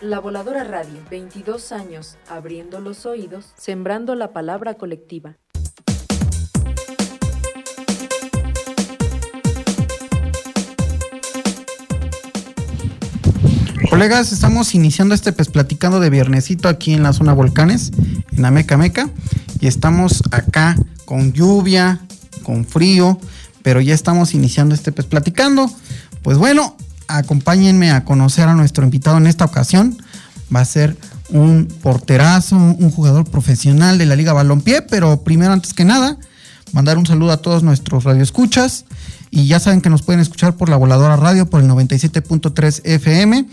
La Voladora Radio, 22 años, abriendo los oídos, sembrando la palabra colectiva. Colegas, estamos iniciando este pues platicando de viernesito aquí en la zona volcanes, en la Meca Meca, y estamos acá con lluvia, con frío, pero ya estamos iniciando este pues platicando. Pues bueno, acompáñenme a conocer a nuestro invitado en esta ocasión. Va a ser un porterazo, un jugador profesional de la Liga Balompié, pero primero, antes que nada, mandar un saludo a todos nuestros radioescuchas. Y ya saben que nos pueden escuchar por la voladora radio por el 97.3 FM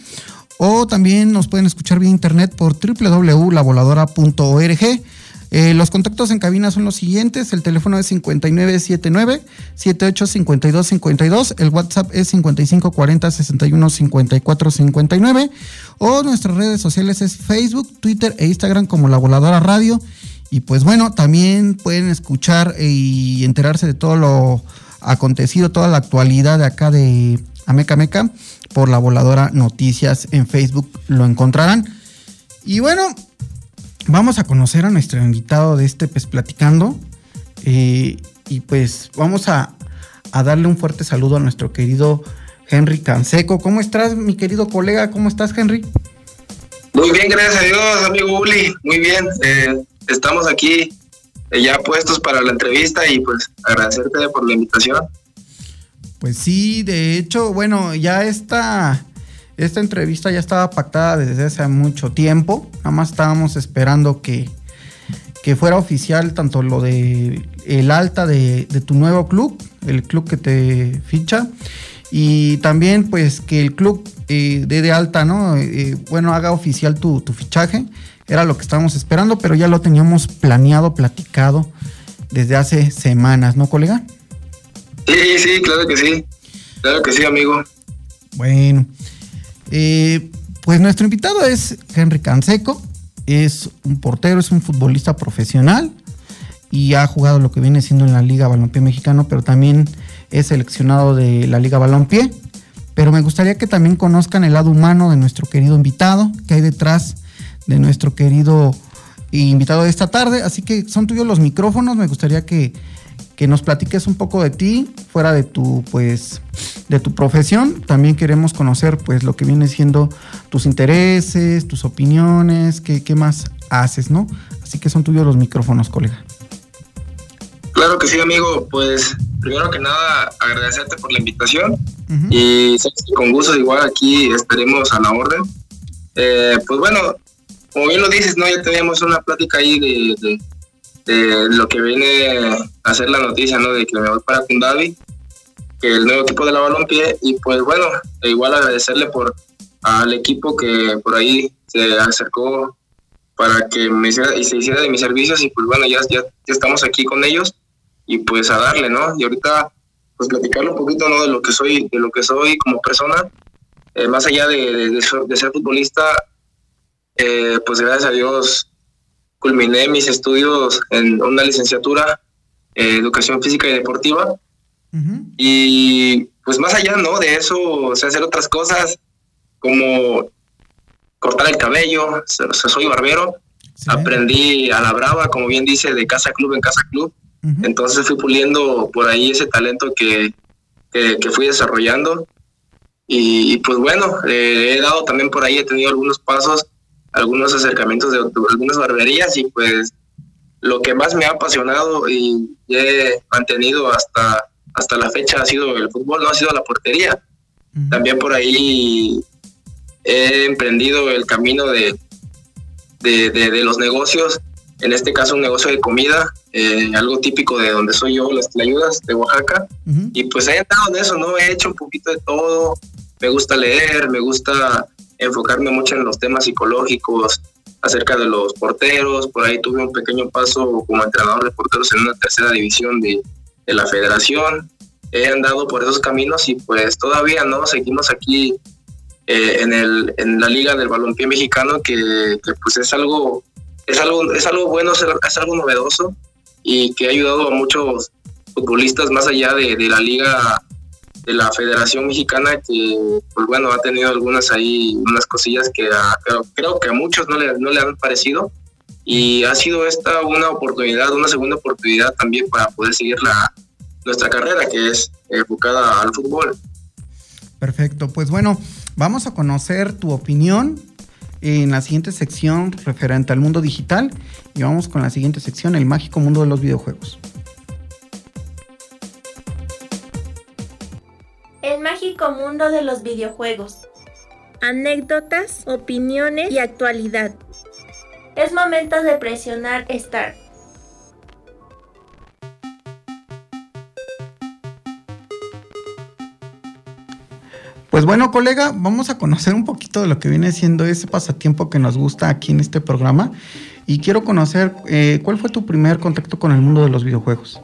o también nos pueden escuchar vía internet por www.lavoladora.org. Eh, los contactos en cabina son los siguientes. El teléfono es 5979-785252. El WhatsApp es 5540-615459. O nuestras redes sociales es Facebook, Twitter e Instagram como La Voladora Radio. Y pues bueno, también pueden escuchar y enterarse de todo lo acontecido, toda la actualidad de acá de Ameca Meca por La Voladora Noticias en Facebook. Lo encontrarán. Y bueno, vamos a conocer a nuestro invitado de este pues platicando eh, y pues vamos a, darle un fuerte saludo a nuestro querido Henry Canseco. ¿Cómo estás, mi querido colega? ¿Cómo estás, Henry? Muy bien, gracias a Dios, amigo Uli. Muy bien. Eh, estamos aquí eh, ya puestos para la entrevista y pues agradecerte por la invitación. Pues sí, de hecho, bueno, ya esta esta entrevista ya estaba pactada desde hace mucho tiempo. Nada más estábamos esperando que, fuera oficial tanto lo de el alta de, tu nuevo club, el club que te ficha, y también pues que el club eh, dé de alta, ¿no? Eh, bueno, haga oficial tu, tu, fichaje. Era lo que estábamos esperando, pero ya lo teníamos planeado, platicado desde hace semanas, ¿no, colega? Sí, sí, claro que sí. Claro que sí, amigo. Bueno, eh, pues nuestro invitado es Henry Canseco, es un portero, es un futbolista profesional y ha jugado lo que viene siendo en la Liga Balompié Mexicano, pero también es seleccionado de la Liga Balompié. Pero me gustaría que también conozcan el lado humano de nuestro querido invitado, que hay detrás de nuestro querido invitado de esta tarde. Así que son tuyos los micrófonos. Me gustaría que que nos platiques un poco de ti, fuera de tu, pues, de tu profesión. También queremos conocer, pues, lo que viene siendo tus intereses, tus opiniones, qué, qué más haces, ¿no? Así que son tuyos los micrófonos, colega. Claro que sí, amigo. Pues, primero que nada, agradecerte por la invitación. Y con gusto, igual aquí estaremos a la orden. Eh, pues bueno, como bien lo dices, ¿no? Ya teníamos una plática ahí de de lo que viene a ser la noticia, ¿no? De que me voy para Kundavi, que el nuevo equipo de la balompié, y pues bueno, igual agradecerle por al equipo que por ahí se acercó para que me hiciera, y se hiciera de mis servicios y pues bueno, ya, ya, estamos aquí con ellos y pues a darle, ¿no? Y ahorita pues platicarle un poquito, ¿no? De lo que soy, de lo que soy como persona, eh, más allá de, de, ser futbolista, eh, pues gracias a Dios culminé mis estudios en una licenciatura en educación física y deportiva. Y pues más allá, ¿no? De eso, o sea, hacer otras cosas como cortar el cabello, soy barbero, aprendí a la brava, como bien dice, de casa club en casa club. Entonces fui puliendo por ahí ese talento que, que, fui desarrollando. Y, pues bueno, eh, he dado también por ahí, he tenido algunos pasos algunos acercamientos de, algunas barberías y pues lo que más me ha apasionado y he mantenido hasta, hasta la fecha ha sido el fútbol, no ha sido la portería. También por ahí he emprendido el camino de, de, los negocios, en este caso un negocio de comida, eh, algo típico de donde soy yo, las ayudas de Oaxaca. Y pues he entrado en eso, ¿no? He hecho un poquito de todo, me gusta leer, me gusta enfocarme mucho en los temas psicológicos, acerca de los porteros, por ahí tuve un pequeño paso como entrenador de porteros en una tercera división de, la federación, he andado por esos caminos y pues todavía no seguimos aquí eh, en, el, en la liga del balompié mexicano que, pues es algo es algo es algo bueno es algo novedoso y que ha ayudado a muchos futbolistas más allá de, de la liga de la Federación Mexicana que, pues bueno, ha tenido algunas ahí, unas cosillas que creo, que a muchos no le, no le han parecido y ha sido esta una oportunidad, una segunda oportunidad también para poder seguir la, nuestra carrera que es enfocada al fútbol. Perfecto, pues bueno, vamos a conocer tu opinión en la siguiente sección referente al mundo digital y vamos con la siguiente sección, el mágico mundo de los videojuegos. El mágico mundo de los videojuegos. Anécdotas, opiniones y actualidad. Es momento de presionar Start. Pues bueno, colega, vamos a conocer un poquito de lo que viene siendo ese pasatiempo que nos gusta aquí en este programa. Y quiero conocer eh, cuál fue tu primer contacto con el mundo de los videojuegos.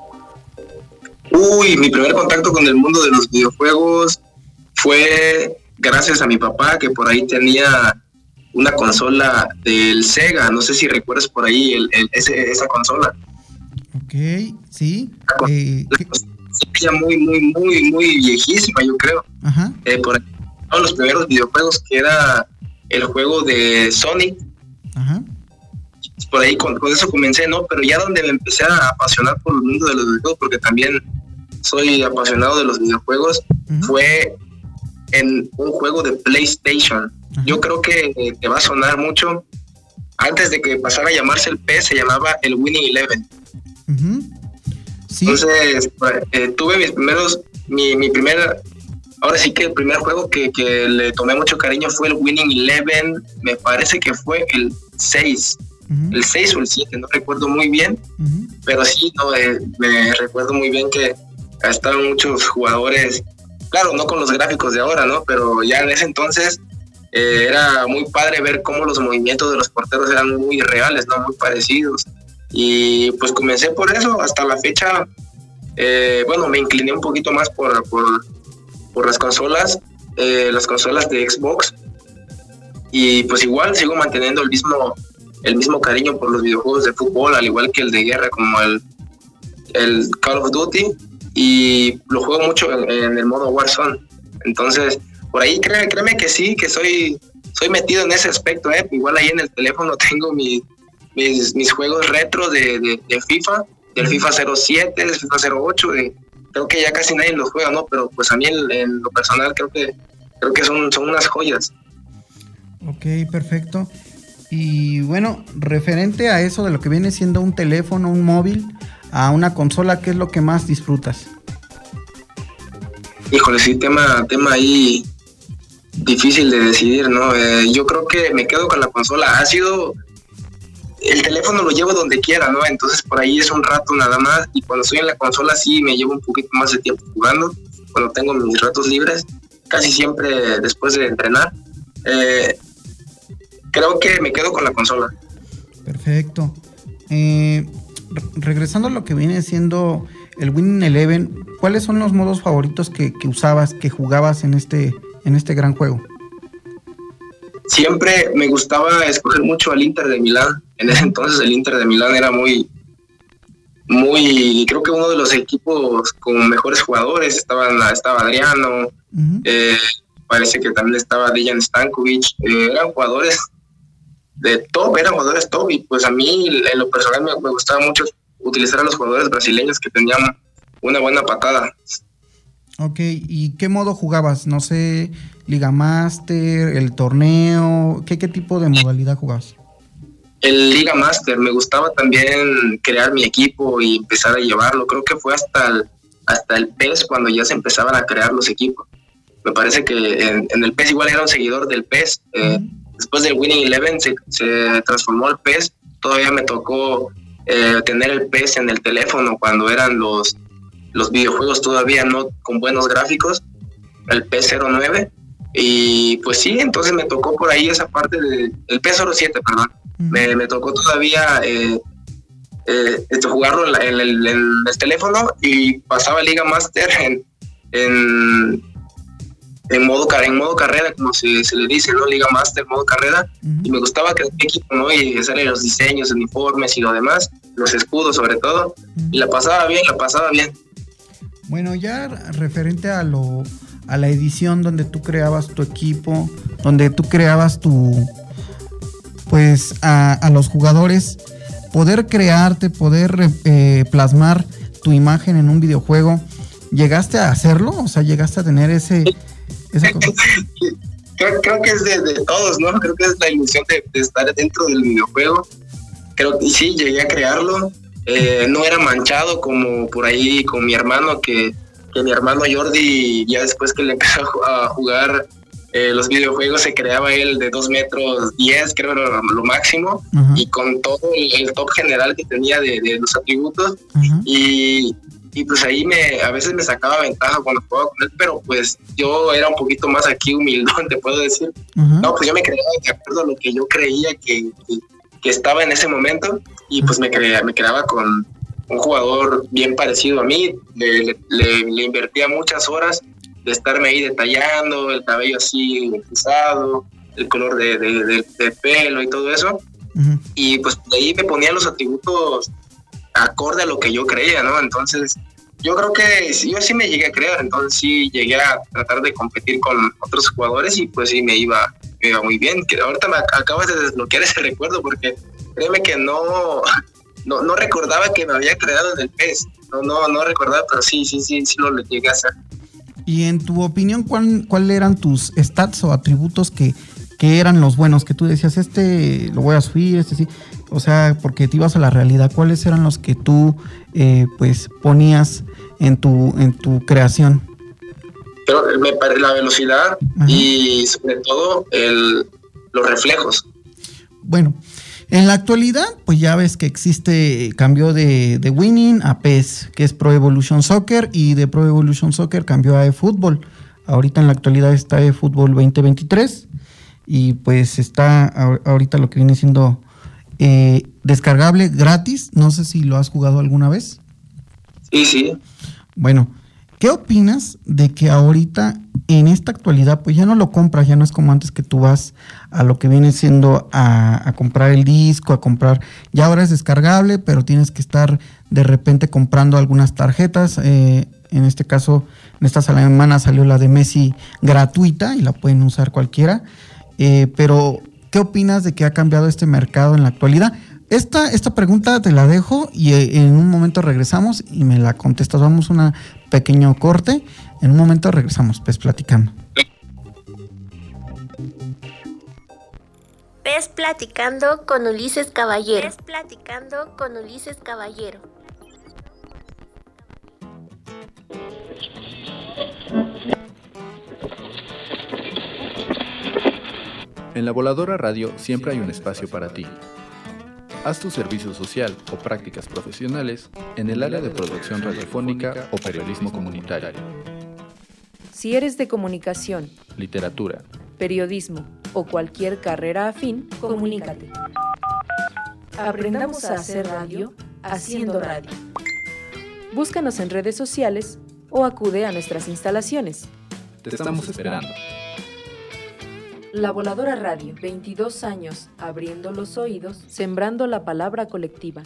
Uy, mi primer contacto con el mundo de los videojuegos fue gracias a mi papá, que por ahí tenía una consola del Sega. No sé si recuerdas por ahí el, esa consola. Ok, sí. Eh, muy, muy, muy, muy viejísima, yo creo. Ajá. Eh, por ahí, uno de los primeros videojuegos que era el juego de Sonic. Ajá. Por ahí con, eso comencé, ¿no? Pero ya donde me empecé a apasionar por el mundo de los videojuegos, porque también soy apasionado de los videojuegos, fue en un juego de PlayStation. Yo creo que te va a sonar mucho. Antes de que pasara a llamarse el P, se llamaba el Winning Eleven. Entonces, eh, tuve mis primeros, mi, mi primer, ahora sí que el primer juego que, que, le tomé mucho cariño fue el Winning Eleven, me parece que fue el 6, el 6 o el 7, no recuerdo muy bien, pero sí, no, eh, me recuerdo muy bien que estaban muchos jugadores, claro, no con los gráficos de ahora, ¿no? Pero ya en ese entonces eh, era muy padre ver cómo los movimientos de los porteros eran muy reales, ¿no? Muy parecidos. Y pues comencé por eso, hasta la fecha, eh, bueno, me incliné un poquito más por, por, las consolas, eh, las consolas de Xbox. Y pues igual sigo manteniendo el mismo, el mismo cariño por los videojuegos de fútbol, al igual que el de guerra, como el, el Call of Duty y lo juego mucho en, el modo Warzone. Entonces, por ahí créeme, créeme, que sí, que soy, soy metido en ese aspecto. ¿eh? Igual ahí en el teléfono tengo mis, mis juegos retro de, de, FIFA, del FIFA 07, del FIFA 08. De, creo que ya casi nadie los juega, ¿no? Pero pues a mí en, lo personal creo que, creo que son, son unas joyas. Ok, perfecto. Y bueno, referente a eso de lo que viene siendo un teléfono, un móvil, a una consola, ¿qué es lo que más disfrutas? Híjole, sí, tema, tema ahí difícil de decidir, ¿no? Eh, yo creo que me quedo con la consola. Ha sido. El teléfono lo llevo donde quiera, ¿no? Entonces por ahí es un rato nada más. Y cuando estoy en la consola, sí me llevo un poquito más de tiempo jugando. Cuando tengo mis ratos libres, casi siempre después de entrenar. Eh, creo que me quedo con la consola. Perfecto. Eh, regresando a lo que viene siendo el Winning Eleven, ¿cuáles son los modos favoritos que, usabas, que jugabas en este, en este gran juego? Siempre me gustaba escoger mucho al Inter de Milán. En ese entonces el Inter de Milán era muy, muy, creo que uno de los equipos con mejores jugadores. Estaban, estaba Adriano, eh, parece que también estaba Dejan Stankovic. Eh, eran jugadores de top, eran jugadores top y pues a mí en lo personal me, gustaba mucho utilizar a los jugadores brasileños que tenían una buena patada. Ok, ¿y qué modo jugabas? No sé, Liga Master, el torneo, ¿qué, qué tipo de modalidad jugabas? El Liga Master, me gustaba también crear mi equipo y empezar a llevarlo. Creo que fue hasta el, hasta el PES cuando ya se empezaban a crear los equipos. Me parece que en, el PES igual era un seguidor del PES. Eh, después del Winning Eleven se, transformó al PES. Todavía me tocó eh, tener el PES en el teléfono cuando eran los, los videojuegos todavía no con buenos gráficos, el PES 09. Y pues sí, entonces me tocó por ahí esa parte del el PS07, perdón. me, me, tocó todavía eh, eh, este, jugarlo en, el, teléfono y pasaba Liga Master en, en, en, modo, en modo carrera, como se, se le dice, ¿no? Liga Master, modo carrera. Y me gustaba que el equipo, ¿no? Y hacer los diseños, uniformes y lo demás, los escudos sobre todo. Y la pasaba bien, la pasaba bien. Bueno, ya referente a lo a la edición donde tú creabas tu equipo, donde tú creabas tu, pues a, los jugadores, poder crearte, poder eh, plasmar tu imagen en un videojuego, ¿llegaste a hacerlo? O sea, ¿llegaste a tener ese... creo, que es de, todos, ¿no? Creo que es la ilusión de, estar dentro del videojuego. Creo que sí, llegué a crearlo. Eh, no era manchado como por ahí con mi hermano que que mi hermano Jordi, ya después que le empezó a jugar eh, los videojuegos, se creaba él de 2 metros 10, creo era lo máximo, y con todo el, top general que tenía de, los atributos. y, y, pues ahí me a veces me sacaba ventaja cuando jugaba con él, pero pues yo era un poquito más aquí humildón, te puedo decir. No, pues yo me creaba de acuerdo a lo que yo creía que, que, estaba en ese momento, y pues me, creía, me creaba con un jugador bien parecido a mí, le, le, invertía muchas horas de estarme ahí detallando, el cabello así rizado, el color de, de, pelo y todo eso. Y pues de ahí me ponía los atributos acorde a lo que yo creía, ¿no? Entonces, yo creo que yo sí me llegué a creer, entonces sí llegué a tratar de competir con otros jugadores y pues sí me iba, iba muy bien. Ahorita me acabas de desbloquear ese recuerdo porque créeme que no, no, no recordaba que me había creado en el PES. No, no, no recordaba, pero sí, sí, sí, sí lo llegué a hacer. Y en tu opinión, ¿cuál, cuál eran tus stats o atributos que, que eran los buenos? Que tú decías, este lo voy a subir, este sí. O sea, porque te ibas a la realidad. ¿Cuáles eran los que tú, eh, pues, ponías en tu, en tu creación? Me, la velocidad y sobre todo el, los reflejos. Bueno, en la actualidad, pues ya ves que existe cambio de, Winning a PES, que es Pro Evolution Soccer, y de Pro Evolution Soccer cambió a eFootball. Ahorita en la actualidad está eFootball 2023 y pues está ahorita lo que viene siendo eh, descargable gratis. No sé si lo has jugado alguna vez. Sí, sí. Bueno, ¿qué opinas de que ahorita en esta actualidad, pues ya no lo compras, ya no es como antes que tú vas a lo que viene siendo a, comprar el disco, a comprar, ya ahora es descargable, pero tienes que estar de repente comprando algunas tarjetas. Eh, en este caso, en esta semana salió la de Messi gratuita y la pueden usar cualquiera. Eh, pero, ¿qué opinas de que ha cambiado este mercado en la actualidad? Esta, esta pregunta te la dejo y eh, en un momento regresamos y me la contestas. Vamos a un pequeño corte en un momento regresamos, pues platicando. Pes platicando con Ulises Caballero. Pes platicando con Ulises Caballero. En la Voladora Radio siempre hay un espacio para ti. Haz tu servicio social o prácticas profesionales en el área de producción radiofónica o periodismo comunitario. Si eres de comunicación, literatura, periodismo o cualquier carrera afín, comunícate. Aprendamos a hacer radio haciendo radio. Búscanos en redes sociales o acude a nuestras instalaciones. Te estamos esperando. La Voladora Radio, 22 años abriendo los oídos, sembrando la palabra colectiva.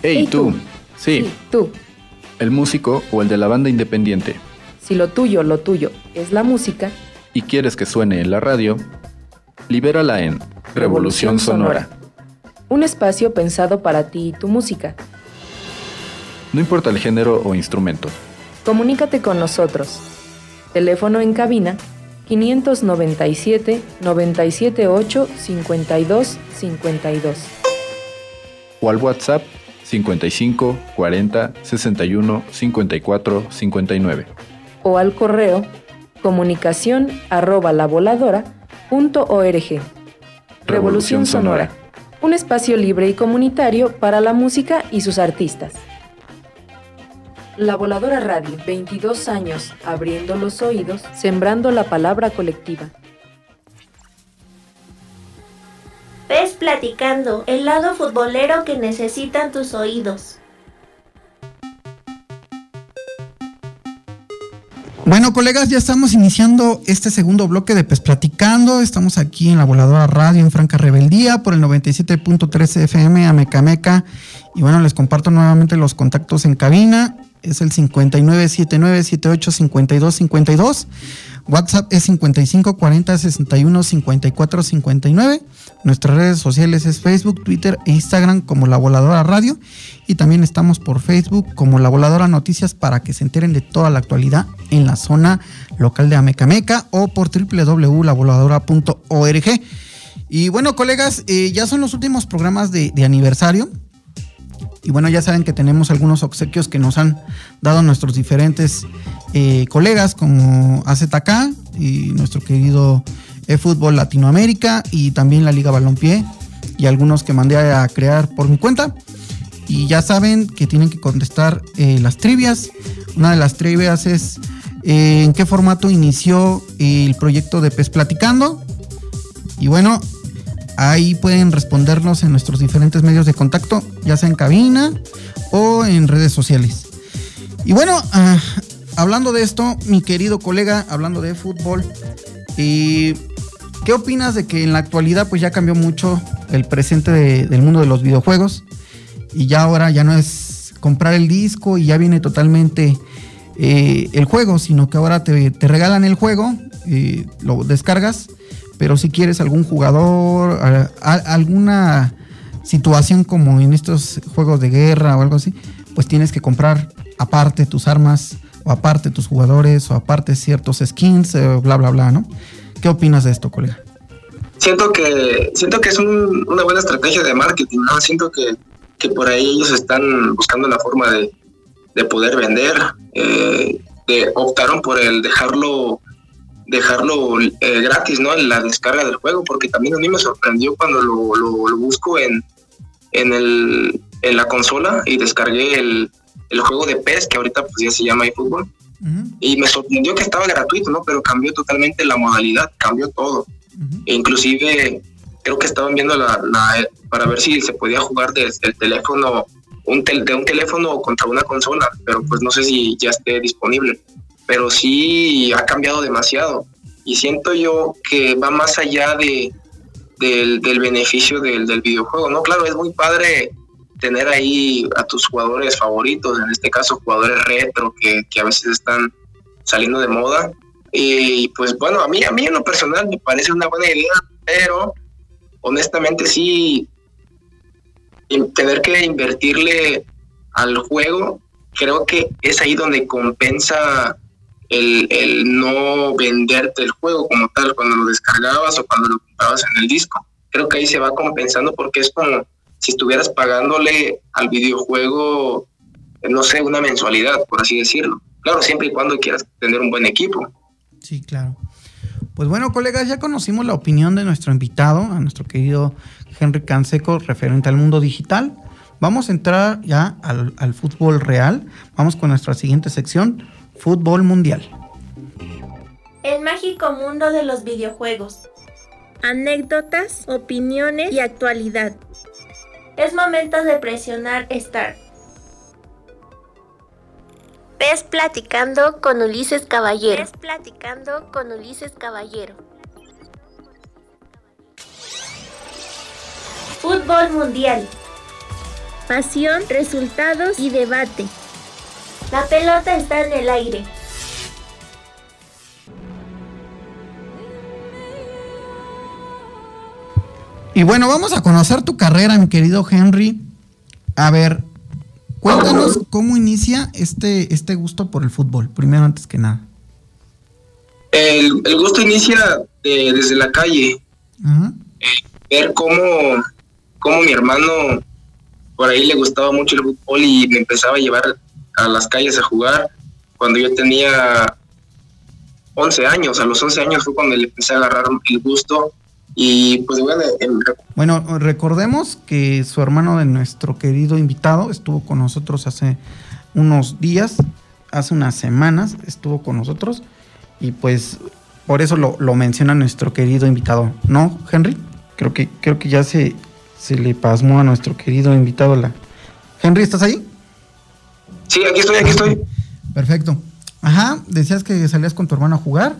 Hey, tú. Sí. Tú. El músico o el de la banda independiente. Si lo tuyo, lo tuyo es la música. Y quieres que suene en la radio, libérala en Revolución, Sonora. Un espacio pensado para ti y tu música. No importa el género o instrumento. Comunícate con nosotros. Teléfono en cabina 597 978 52 52. O al WhatsApp 55 40 61 54 59. O al correo comunicación arroba. Revolución Sonora. Un espacio libre y comunitario para la música y sus artistas. La Voladora Radio, 22 años, abriendo los oídos, sembrando la palabra colectiva. Ves platicando, el lado futbolero que necesitan tus oídos. Bueno, colegas, ya estamos iniciando este segundo bloque de PES Platicando. Estamos aquí en la Voladora Radio en Franca Rebeldía por el 97.3 FM Amecameca. Y bueno, les comparto nuevamente los contactos en cabina es el 5979785252. WhatsApp es 5540615459. Nuestras redes sociales es Facebook, Twitter e Instagram como La Voladora Radio. Y también estamos por Facebook como La Voladora Noticias para que se enteren de toda la actualidad en la zona local de Amecameca o por www.lavoladora.org. Y bueno, colegas, eh, ya son los últimos programas de aniversario. Y bueno, ya saben que tenemos algunos obsequios que nos han dado nuestros diferentes eh, colegas como AZK y nuestro querido eFootball Latinoamérica y también la Liga Balompié y algunos que mandé a crear por mi cuenta. Y ya saben que tienen que contestar eh, las trivias. Una de las trivias es eh, en qué formato inició el proyecto de Pez Platicando. Y bueno, Ahí pueden respondernos en nuestros diferentes medios de contacto, ya sea en cabina o en redes sociales. Y bueno, ah, hablando de esto, mi querido colega, hablando de fútbol, ¿qué opinas de que en la actualidad pues ya cambió mucho el presente del mundo de los videojuegos? Y ya ahora ya no es comprar el disco y ya viene totalmente eh, el juego, sino que ahora te, regalan el juego, eh, lo descargas pero si quieres algún jugador, alguna situación como en estos juegos de guerra o algo así, pues tienes que comprar aparte tus armas o aparte tus jugadores o aparte ciertos skins, eh, bla, bla, bla, ¿no? ¿Qué opinas de esto, colega? Siento que, siento que es una buena estrategia de marketing, ¿no? Siento que, por ahí ellos están buscando la forma de, poder vender. Eh, de, optaron por el dejarlo dejarlo eh, gratis, ¿no? La descarga del juego, porque también a mí me sorprendió cuando lo, lo, busco en, en, el, en la consola y descargué el, el, juego de PES, que ahorita pues ya se llama eFootball, y me sorprendió que estaba gratuito, ¿no? Pero cambió totalmente la modalidad, cambió todo. e inclusive creo que estaban viendo la, la, para ver si se podía jugar desde el teléfono, un de un teléfono contra una consola, pero pues no sé si ya esté disponible pero sí ha cambiado demasiado. Y siento yo que va más allá de, del, beneficio del, videojuego, ¿no? Claro, es muy padre tener ahí a tus jugadores favoritos, en este caso jugadores retro que, a veces están saliendo de moda. Y pues bueno, a mí, a mí en lo personal me parece una buena idea, pero honestamente sí, tener que invertirle al juego, creo que es ahí donde compensa el, no venderte el juego como tal cuando lo descargabas o cuando lo comprabas en el disco. Creo que ahí se va compensando porque es como si estuvieras pagándole al videojuego, no sé, una mensualidad, por así decirlo. Claro, siempre y cuando quieras tener un buen equipo. Sí, claro. Pues bueno, colegas, ya conocimos la opinión de nuestro invitado, a nuestro querido Henry Canseco, referente al mundo digital. Vamos a entrar ya al, al fútbol real. Vamos con nuestra siguiente sección, Fútbol Mundial. El mágico mundo de los videojuegos. Anécdotas, opiniones y actualidad. Es momento de presionar Start. Ves platicando con Ulises Caballero. Ves platicando con Ulises Caballero. Fútbol Mundial. Pasión, resultados y debate. La pelota está en el aire. Y bueno, vamos a conocer tu carrera, mi querido Henry. A ver, cuéntanos cómo inicia este, este gusto por el fútbol, primero antes que nada. El, gusto inicia desde la calle. Eh, ver cómo, cómo mi hermano por ahí le gustaba mucho el fútbol y me empezaba a llevar a las calles a jugar cuando yo tenía 11 años. A los 11 años fue cuando le empecé a agarrar el gusto. Y pues bueno, bueno, recordemos que su hermano de nuestro querido invitado estuvo con nosotros hace unos días, hace unas semanas, estuvo con nosotros y pues por eso lo, menciona nuestro querido invitado, ¿no, Henry? Creo que, creo que ya se, se le pasmó a nuestro querido invitado la... Henry, ¿estás ahí? Sí, aquí estoy, aquí estoy. Perfecto. Ajá, decías que salías con tu hermano a jugar.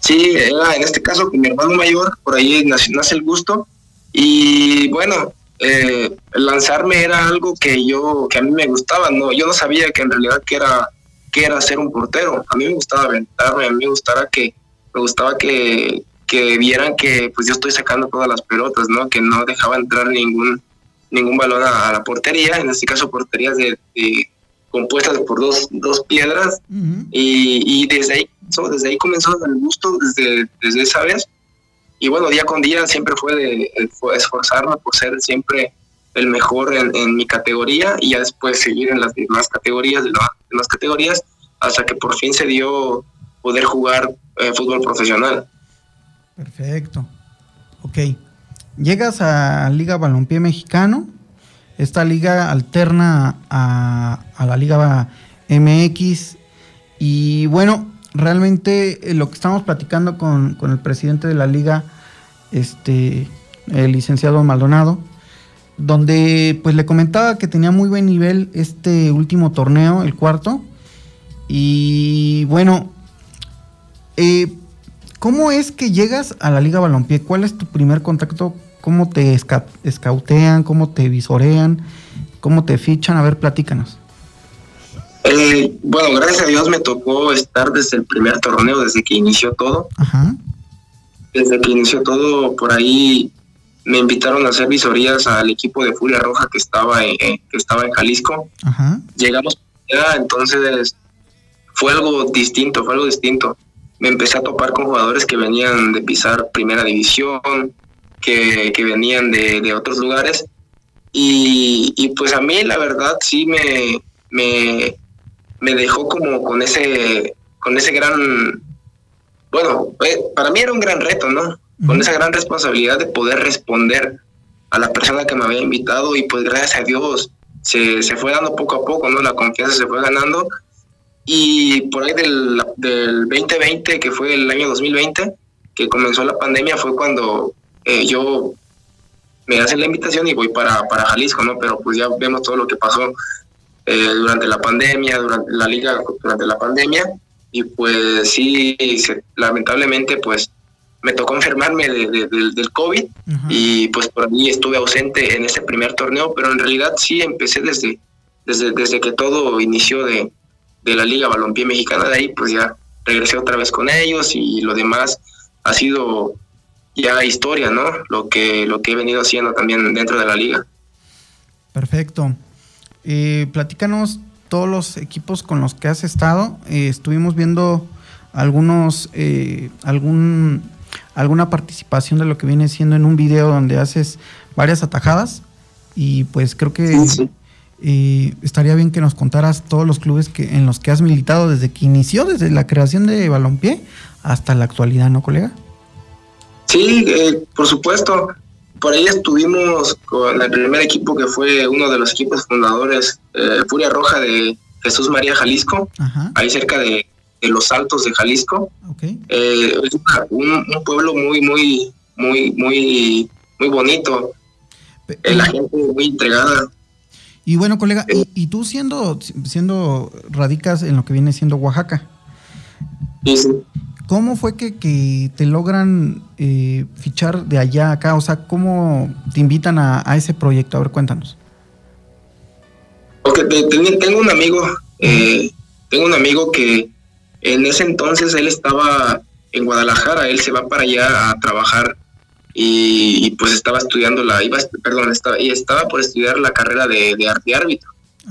Sí, era en este caso con mi hermano mayor, por ahí nace, el gusto. Y bueno, eh, lanzarme era algo que yo, que a mí me gustaba, no, yo no sabía que en realidad que era, que era ser un portero. A mí me gustaba aventarme, a mí me gustaba que, me gustaba que, que vieran que pues yo estoy sacando todas las pelotas, ¿no? Que no dejaba entrar ningún, ningún balón a, la portería, en este caso porterías de, compuestas por dos, dos piedras, y, y, desde ahí desde ahí comenzó el gusto, desde, desde esa vez, y bueno, día con día siempre fue de, esforzarme por ser siempre el mejor en, mi categoría y ya después seguir en las demás categorías, de las demás categorías, hasta que por fin se dio poder jugar eh, fútbol profesional. Perfecto. Ok. Llegas a Liga Balompié Mexicano. Esta liga alterna a, la Liga MX. Y bueno, realmente eh, lo que estamos platicando con, el presidente de la liga, este, el licenciado Maldonado, donde pues le comentaba que tenía muy buen nivel este último torneo, el cuarto. Y bueno, eh, ¿cómo es que llegas a la Liga Balompié? ¿Cuál es tu primer contacto? ¿Cómo te escautean? ¿Cómo te visorean? ¿Cómo te fichan? A ver, platícanos. Eh, bueno, gracias a Dios me tocó estar desde el primer torneo, desde que inició todo. Desde que inició todo, por ahí me invitaron a hacer visorías al equipo de Furia Roja que estaba en, que estaba en Jalisco. Llegamos ya, entonces fue algo distinto, fue algo distinto. Me empecé a topar con jugadores que venían de pisar primera división, que, venían de, otros lugares. Y, y, pues a mí la verdad sí me, me, me dejó como con ese, con ese gran, bueno, eh, para mí era un gran reto, ¿no? Con esa gran responsabilidad de poder responder a la persona que me había invitado y pues gracias a Dios se, se fue dando poco a poco, ¿no? La confianza se fue ganando y por ahí del, del 2020, que fue el año 2020, que comenzó la pandemia, fue cuando eh, yo me hacen la invitación y voy para, para Jalisco, ¿no? Pero pues ya vemos todo lo que pasó eh, durante la pandemia, durante la liga, durante la pandemia, y pues sí, lamentablemente pues me tocó enfermarme del COVID. Y pues por ahí estuve ausente en ese primer torneo, pero en realidad sí empecé desde, desde, desde que todo inició de, de la Liga Balompié Mexicana, de ahí pues ya regresé otra vez con ellos y lo demás ha sido ya historia, ¿no? Lo que, lo que he venido haciendo también dentro de la liga. Perfecto. Eh, platícanos todos los equipos con los que has estado. Eh, estuvimos viendo algunos, eh, algún, alguna participación de lo que viene siendo en un video donde haces varias atajadas y pues creo que estaría bien que nos contaras todos los clubes que, en los que has militado desde que inició, desde la creación de Balompié hasta la actualidad, ¿no, colega? Sí, por supuesto por ahí estuvimos con el primer equipo que fue uno de los equipos fundadores, eh, Furia Roja de Jesús María Jalisco, ahí cerca de, los Altos de Jalisco. Eh, es un, pueblo muy, muy, muy, muy, muy bonito. Eh, la gente muy entregada. Y bueno, colega, y, tú siendo, siendo radicas en lo que viene siendo Oaxaca. Sí, sí. ¿Cómo fue que, te logran eh, fichar de allá a acá? O sea, ¿cómo te invitan a, ese proyecto? A ver, cuéntanos. Porque tengo un amigo, eh, tengo un amigo que en ese entonces él estaba en Guadalajara, él se va para allá a trabajar y, pues estaba estudiando la, iba, perdón, estaba, y estaba por estudiar la carrera de, de arte árbitro,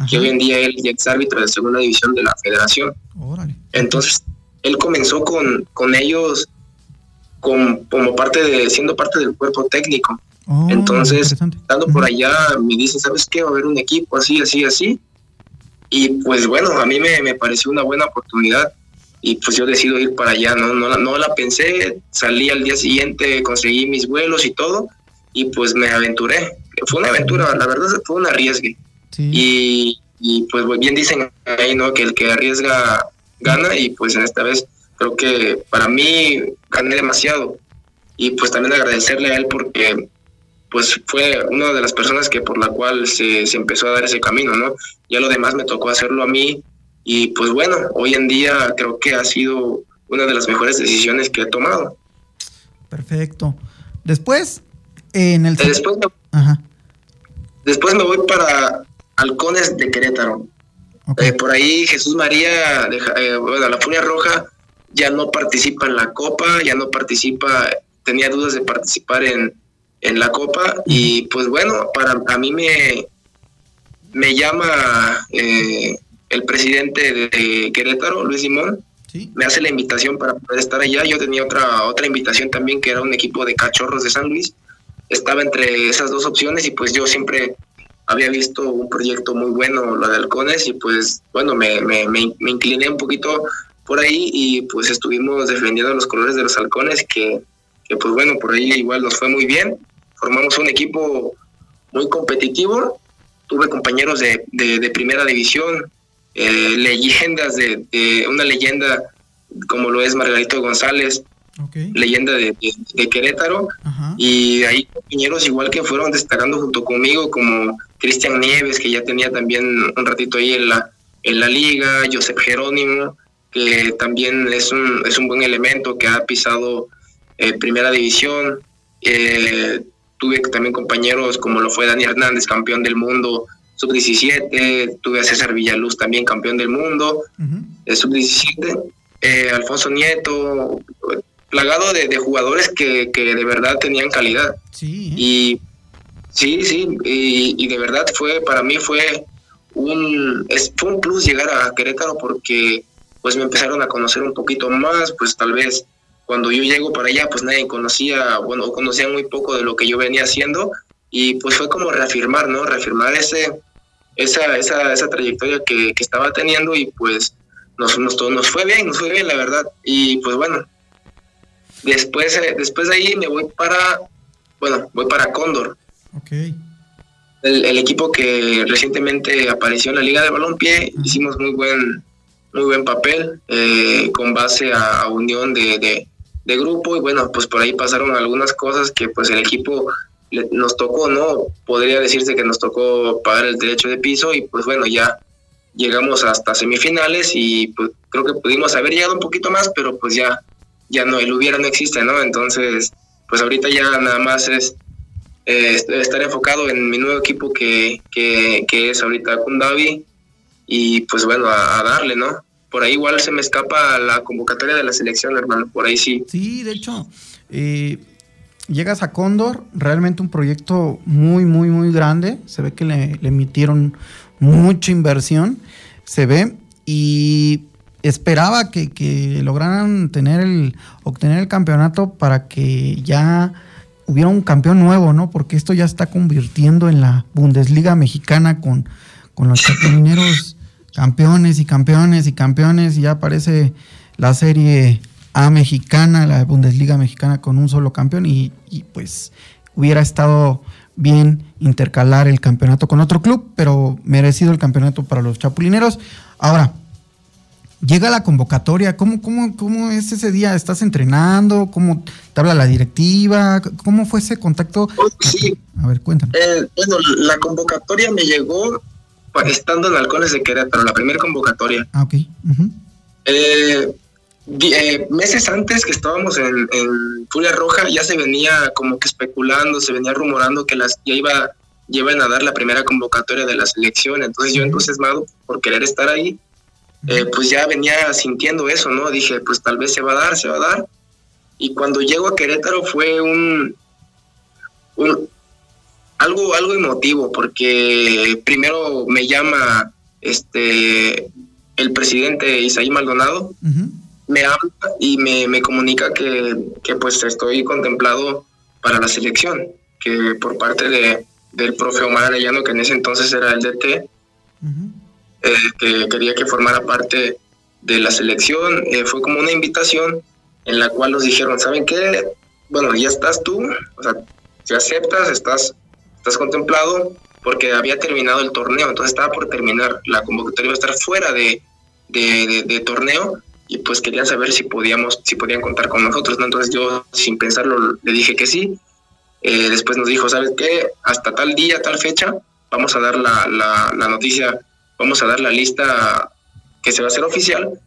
que hoy en día él es árbitro de segunda división de la federación. Órale. Entonces él comenzó con, con ellos como parte de, siendo parte del cuerpo técnico. Oh, Entonces, estando por allá, me dice, ¿sabes qué? Va a haber un equipo así, así, así. Y pues bueno, a mí me, pareció una buena oportunidad y pues yo decido ir para allá, ¿no? No, no la pensé, salí al día siguiente, conseguí mis vuelos y todo y pues me aventuré. Fue una aventura, la verdad fue un arriesgue. Y y pues bien dicen ahí, ¿no? Que el que arriesga gana y pues en esta vez creo que para mí gané demasiado y pues también agradecerle a él porque pues fue una de las personas que por la cual se, se empezó a dar ese camino, ¿no? Ya lo demás me tocó hacerlo a mí y pues bueno, hoy en día creo que ha sido una de las mejores decisiones que he tomado. Perfecto. Después, en el... Después, Ajá. después me voy para Halcones de Querétaro. Eh, por ahí Jesús María, eh, bueno, la Furia Roja ya no participa en la Copa, ya no participa, tenía dudas de participar en, en la Copa y pues bueno, para a mí me, me llama eh, el presidente de Querétaro, Luis Simón, me hace la invitación para poder estar allá. Yo tenía otra, otra invitación también que era un equipo de cachorros de San Luis. Estaba entre esas dos opciones y pues yo siempre había visto un proyecto muy bueno, lo de Halcones, y pues bueno, me, me, me, incliné un poquito por ahí y pues estuvimos defendiendo los colores de los halcones que, que pues bueno, por ahí igual nos fue muy bien. Formamos un equipo muy competitivo. Tuve compañeros de, de, primera división, eh, leyendas de, una leyenda como lo es Margarito González, leyenda de, Querétaro, y hay compañeros igual que fueron destacando junto conmigo, como Cristian Nieves, que ya tenía también un ratito ahí en la, en la liga, Josep Jerónimo, que también es un, es un buen elemento que ha pisado eh, primera división. Eh, tuve también compañeros como lo fue Dani Hernández, campeón del mundo sub-17, tuve a César Villaluz también campeón del mundo, uh sub-17, eh, Alfonso Nieto, plagado de, jugadores que, que, de verdad tenían calidad. Sí. Y sí, sí, y, de verdad fue, para mí fue un, es, fue un plus llegar a Querétaro porque pues me empezaron a conocer un poquito más, pues tal vez cuando yo llego para allá, pues nadie conocía, bueno, conocía muy poco de lo que yo venía haciendo y pues fue como reafirmar, ¿no? Reafirmar ese, esa, esa, esa trayectoria que, que estaba teniendo y pues nos, nos, nos fue bien, nos fue bien, la verdad. Y pues bueno, después, eh, después de ahí me voy para, bueno, voy para Cóndor. Ok. El, el, equipo que recientemente apareció en la Liga de Balompié, hicimos muy buen, muy buen papel eh, con base a, unión de, de, de, grupo y bueno, pues por ahí pasaron algunas cosas que pues el equipo nos tocó, ¿no? Podría decirse que nos tocó pagar el derecho de piso y pues bueno, ya llegamos hasta semifinales y pues creo que pudimos haber llegado un poquito más, pero pues ya, ya no, el hubiera no existe, ¿no? Entonces, pues ahorita ya nada más es eh, estar enfocado en mi nuevo equipo que, que, es ahorita Kundavi y pues bueno, a, darle, ¿no? Por ahí igual se me escapa la convocatoria de la selección, hermano, por ahí sí. Sí, de hecho, eh, llegas a Cóndor, realmente un proyecto muy, muy, muy grande, se ve que le, le emitieron mucha inversión, se ve, y esperaba que, que, lograran tener el, obtener el campeonato para que ya hubiera un campeón nuevo, ¿no? Porque esto ya está convirtiendo en la Bundesliga mexicana con, con los chapulineros campeones y campeones y campeones, y ya aparece la serie A mexicana, la Bundesliga mexicana con un solo campeón, y, y pues hubiera estado bien intercalar el campeonato con otro club, pero merecido el campeonato para los chapulineros. Ahora, llega la convocatoria, ¿cómo, cómo, cómo es ese día? ¿Estás entrenando? ¿Cómo te habla la directiva? ¿Cómo fue ese contacto? Oh, sí. A ver, cuéntame. Eh, bueno, la convocatoria me llegó estando en Halcones de Querétaro, la primera convocatoria. Ah, ok. Eh, meses antes que estábamos en, Furia Roja ya se venía como que especulando, se venía rumorando que las ya iba iban a dar la primera convocatoria de la selección, entonces yo entusiasmado por querer estar ahí, eh, pues ya venía sintiendo eso, ¿no? Dije, pues tal vez se va a dar, se va a dar. Y cuando llego a Querétaro fue un, un algo, algo emotivo, porque primero me llama este el presidente Isaí Maldonado, me habla y me, me comunica que, que, pues estoy contemplado para la selección, que por parte de, del profe Omar Arellano, que en ese entonces era el DT, eh, que quería que formara parte de la selección. Eh, fue como una invitación en la cual nos dijeron, ¿saben qué? Bueno, ya estás tú, o sea, si aceptas, estás, estás contemplado, porque había terminado el torneo, entonces estaba por terminar, la convocatoria iba a estar fuera de, de, torneo y pues querían saber si podíamos, si podían contar con nosotros, ¿no? Entonces yo sin pensarlo le dije que sí. Eh, después nos dijo, ¿sabes qué? Hasta tal día, tal fecha, vamos a dar la, la, noticia, vamos a dar la lista que se va a hacer oficial.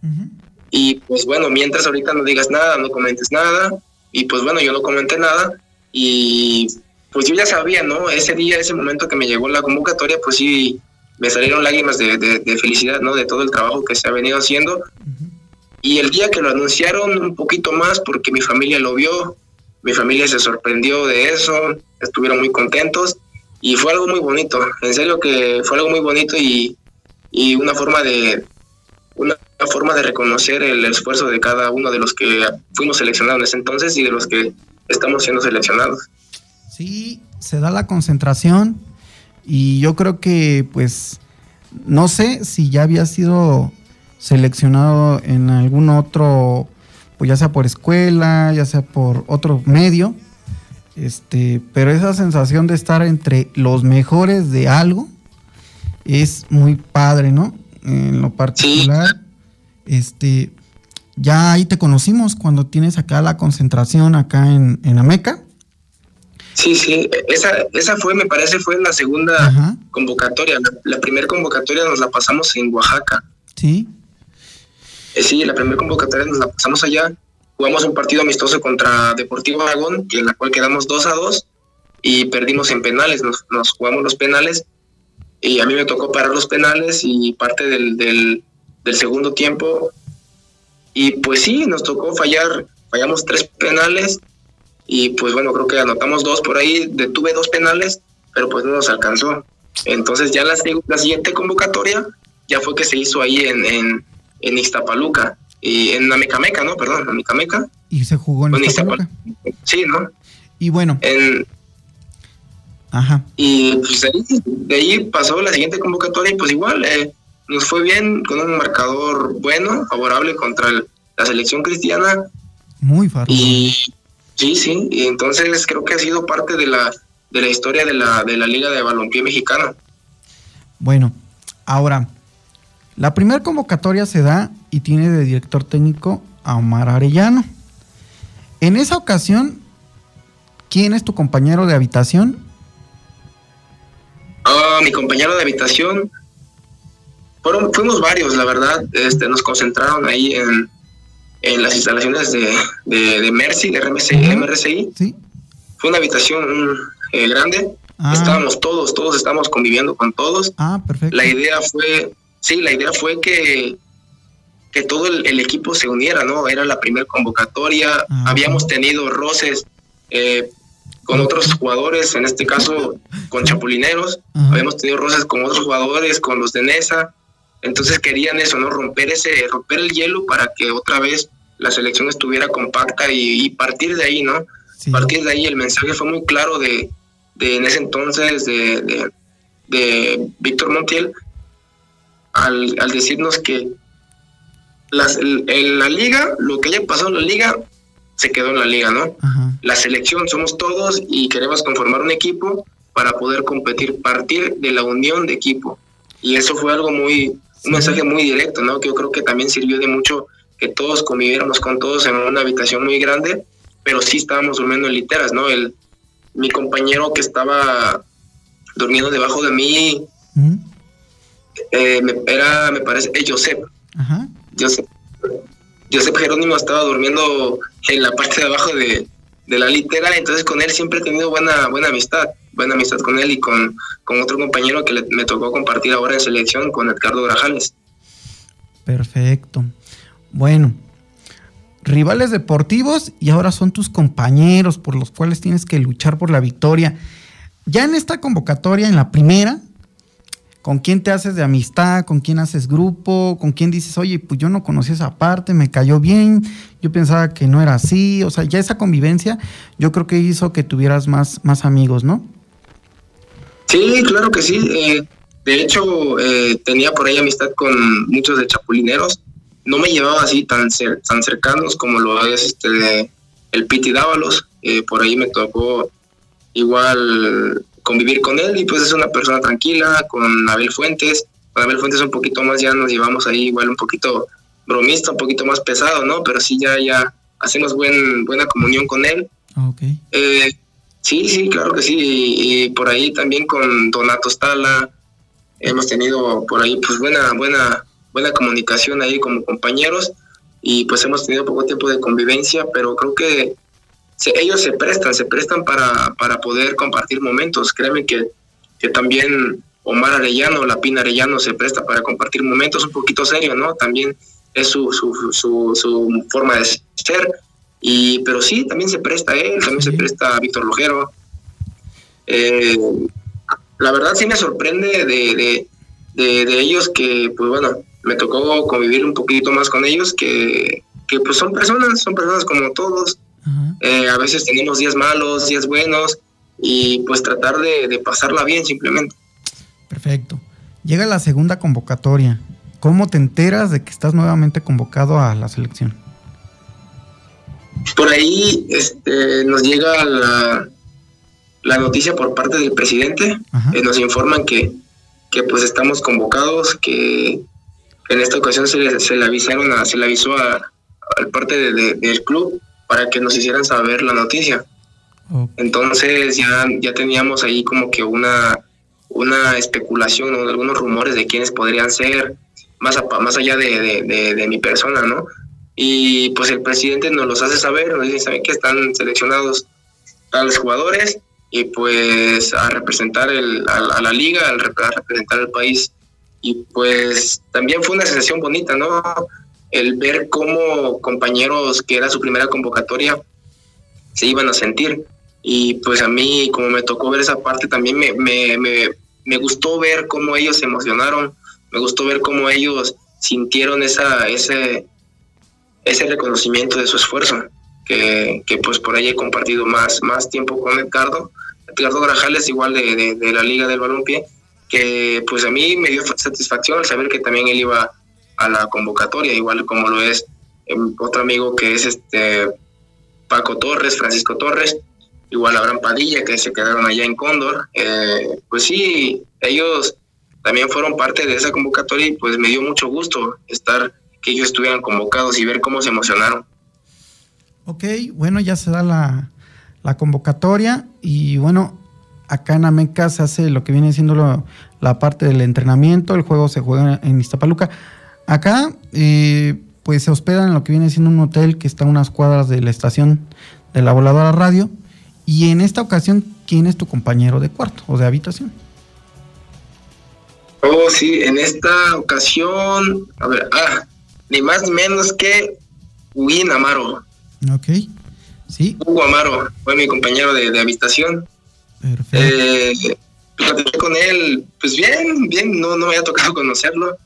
Y pues bueno, mientras ahorita no digas nada, no comentes nada. Y pues bueno, yo no comenté nada. Y pues yo ya sabía, ¿no? Ese día, ese momento que me llegó la convocatoria, pues sí, me salieron lágrimas de, de, felicidad, ¿no? De todo el trabajo que se ha venido haciendo. Y el día que lo anunciaron, un poquito más, porque mi familia lo vio, mi familia se sorprendió de eso, estuvieron muy contentos y fue algo muy bonito, en serio que fue algo muy bonito y, y una forma de una forma de reconocer el esfuerzo de cada uno de los que fuimos seleccionados en ese entonces y de los que estamos siendo seleccionados. Sí, se da la concentración y yo creo que pues no sé si ya había sido seleccionado en algún otro, pues ya sea por escuela, ya sea por otro medio, este, pero esa sensación de estar entre los mejores de algo es muy padre, ¿no? En lo particular, este, ya ahí te conocimos cuando tienes acá la concentración acá en, en Ameca. Sí, sí, esa, esa fue, me parece, fue la segunda convocatoria. La, primera convocatoria nos la pasamos en Oaxaca. Sí. Eh, sí, la primera convocatoria nos la pasamos allá. Jugamos un partido amistoso contra Deportivo Aragón, en la cual quedamos 2 a 2 y perdimos en penales. Nos, nos, jugamos los penales y a mí me tocó parar los penales y parte del, del, del segundo tiempo. Y pues sí, nos tocó fallar, fallamos tres penales y pues bueno, creo que anotamos dos por ahí, detuve dos penales, pero pues no nos alcanzó. Entonces ya la, la siguiente convocatoria ya fue que se hizo ahí en, en, en Ixtapaluca, y en Amecameca, ¿no? Perdón, Amecameca. Y se jugó en Ixtapaluca. Sí, ¿no? Y bueno. En, Ajá. Y pues de ahí, de ahí, pasó la siguiente convocatoria y pues igual eh, nos fue bien con un marcador bueno, favorable contra la selección cristiana. Muy fácil. Y Sí, sí, y entonces creo que ha sido parte de la, de la historia de la, de la Liga de Balompié Mexicana. Bueno, ahora, la primera convocatoria se da y tiene de director técnico a Omar Arellano. En esa ocasión, ¿quién es tu compañero de habitación? Mi compañero de habitación, fueron, fuimos varios, la verdad, este, nos concentraron ahí en, en las instalaciones de, de, Mercy, de RMCI. ¿Sí? Fue una habitación eh, grande. Ah. Estábamos todos, todos estábamos conviviendo con todos. Ah, perfecto. La idea fue, sí, la idea fue que, que todo el, equipo se uniera, ¿no? Era la primera convocatoria. Ah, Habíamos tenido roces eh, con otros jugadores, en este caso con chapulineros. Habíamos tenido roces con otros jugadores, con los de Nesa entonces querían eso, ¿no? Romper ese, romper el hielo para que otra vez la selección estuviera compacta y, partir de ahí, ¿no? Partir de ahí el mensaje fue muy claro de, de en ese entonces de, de, Víctor Montiel al, al, decirnos que las, en la liga, lo que haya pasado en la liga, se quedó en la liga, ¿no? La selección somos todos y queremos conformar un equipo para poder competir, partir de la unión de equipo. Y eso fue algo muy, un mensaje muy directo, ¿no? Que yo creo que también sirvió de mucho que todos conviviéramos con todos en una habitación muy grande, pero sí estábamos durmiendo en literas, ¿no? El, mi compañero que estaba durmiendo debajo de mí eh, me, era, me parece, Josep. Ajá. Josep. Josep Jerónimo estaba durmiendo en la parte de abajo de, de la litera, entonces con él siempre he tenido buena, buena amistad buena amistad con él y con, con otro compañero que me tocó compartir ahora en selección, con Edgardo Grajales. Perfecto. Bueno, rivales deportivos y ahora son tus compañeros por los cuales tienes que luchar por la victoria. Ya en esta convocatoria, en la primera, ¿con quién te haces de amistad? ¿Con quién haces grupo? ¿Con quién dices, oye, pues yo no conocí esa parte, me cayó bien, yo pensaba que no era así? O sea, ya esa convivencia yo creo que hizo que tuvieras más, más amigos, ¿no? Sí, claro que sí. Eh, de hecho, eh, tenía por ahí amistad con muchos de chapulineros. No me llevaba así tan, tan cercanos como lo es este el Piti Dávalos. Eh, por ahí me tocó igual convivir con él y pues es una persona tranquila, con Abel Fuentes, con Abel Fuentes un poquito más ya nos llevamos ahí igual un poquito bromista, un poquito más pesado, ¿no? Pero sí ya, ya hacemos buen, buena comunión con él. Ah, okay. Eh, sí, sí, claro que sí. Y, por ahí también con Donato Stala hemos tenido por ahí pues buena, buena, buena comunicación ahí como compañeros y pues hemos tenido poco tiempo de convivencia, pero creo que ellos se prestan, se prestan para, para poder compartir momentos. Créeme que, que también Omar Arellano, la Pina Arellano se presta para compartir momentos un poquito serios, ¿no? También es su, su, su, su, forma de ser. Y, pero sí, también se presta él, también se presta Víctor Lojero. Eh, la verdad sí me sorprende de, de, ellos que, pues bueno, me tocó convivir un poquito más con ellos, que, que pues son personas, son personas como todos. Eh, a veces tenemos días malos, días buenos, y pues tratar de, de pasarla bien simplemente. Perfecto. Llega la segunda convocatoria. ¿Cómo te enteras de que estás nuevamente convocado a la selección? Por ahí este, nos llega la, la noticia por parte del presidente. Eh, nos informan que, que pues estamos convocados, que en esta ocasión se le, se le avisaron a, se le avisó al parte del club para que nos hicieran saber la noticia. Entonces ya, ya teníamos ahí como que una, una especulación o algunos rumores de quiénes podrían ser, más, más allá de, mi persona, ¿no? Y pues el presidente nos los hace saber, nos dice, ¿saben que están seleccionados a los jugadores? Y pues a representar el, a, la liga, a representar al país. Y pues también fue una sensación bonita, ¿no? El ver cómo compañeros que era su primera convocatoria se iban a sentir. Y pues a mí, como me tocó ver esa parte, también me, me, me, me gustó ver cómo ellos se emocionaron, me gustó ver cómo ellos sintieron esa, ese, ese reconocimiento de su esfuerzo, que, pues por ahí he compartido más, más tiempo con Edgardo, Edgardo Grajales, igual de, de, la Liga del Balompié, que pues a mí me dio satisfacción al saber que también él iba a la convocatoria, igual como lo es em, otro amigo que es este Paco Torres, Francisco Torres, igual Abraham Padilla, que se quedaron allá en Cóndor. Eh, pues sí, ellos también fueron parte de esa convocatoria y pues me dio mucho gusto estar, que ellos estuvieran convocados y ver cómo se emocionaron. Ok, bueno, ya se da la, la convocatoria y bueno, acá en Ameca se hace lo que viene siendo la parte del entrenamiento, el juego se juega en Iztapaluca. Acá, eh, pues se hospeda en lo que viene siendo un hotel que está a unas cuadras de la estación de la voladora radio y en esta ocasión, ¿quién es tu compañero de cuarto o de habitación? Oh, sí, en esta ocasión, a ver, ah, ni más ni menos que Win Amaro. Ok, sí. Hugo Amaro fue mi compañero de, habitación. Perfecto. Eh, con él, pues bien, bien, no, no me había tocado conocerlo.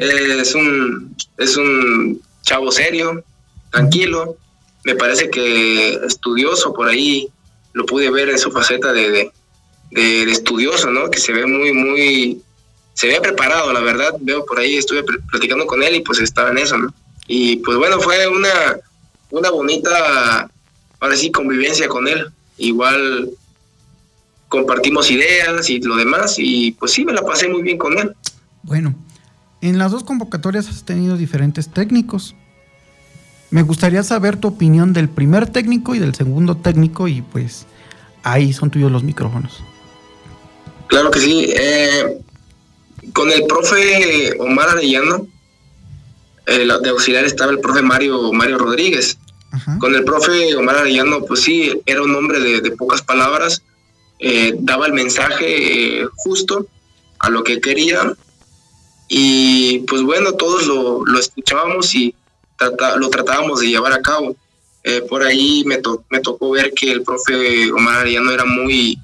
Eh, es un es un chavo serio, tranquilo. Me parece que estudioso por ahí, lo pude ver en su faceta de, de, estudioso, ¿no? Que se ve muy, muy, se ve preparado, la verdad. Veo por ahí, estuve platicando con él y pues estaba en eso, ¿no? Y pues bueno, fue una, una bonita, ahora sí, convivencia con él. Igual compartimos ideas y lo demás y pues sí, me la pasé muy bien con él. Bueno, en las dos convocatorias has tenido diferentes técnicos. Me gustaría saber tu opinión del primer técnico y del segundo técnico y pues ahí son tuyos los micrófonos. Claro que sí. Eh, con el profe Omar Arellano, eh, de auxiliar estaba el profe Mario, Mario Rodríguez. Con el profe Omar Arellano, pues sí, era un hombre de, pocas palabras, eh, daba el mensaje justo a lo que quería y pues bueno, todos lo, lo escuchábamos y lo tratábamos de llevar a cabo. Eh, por ahí me, me tocó ver que el profe Omar Arellano era muy,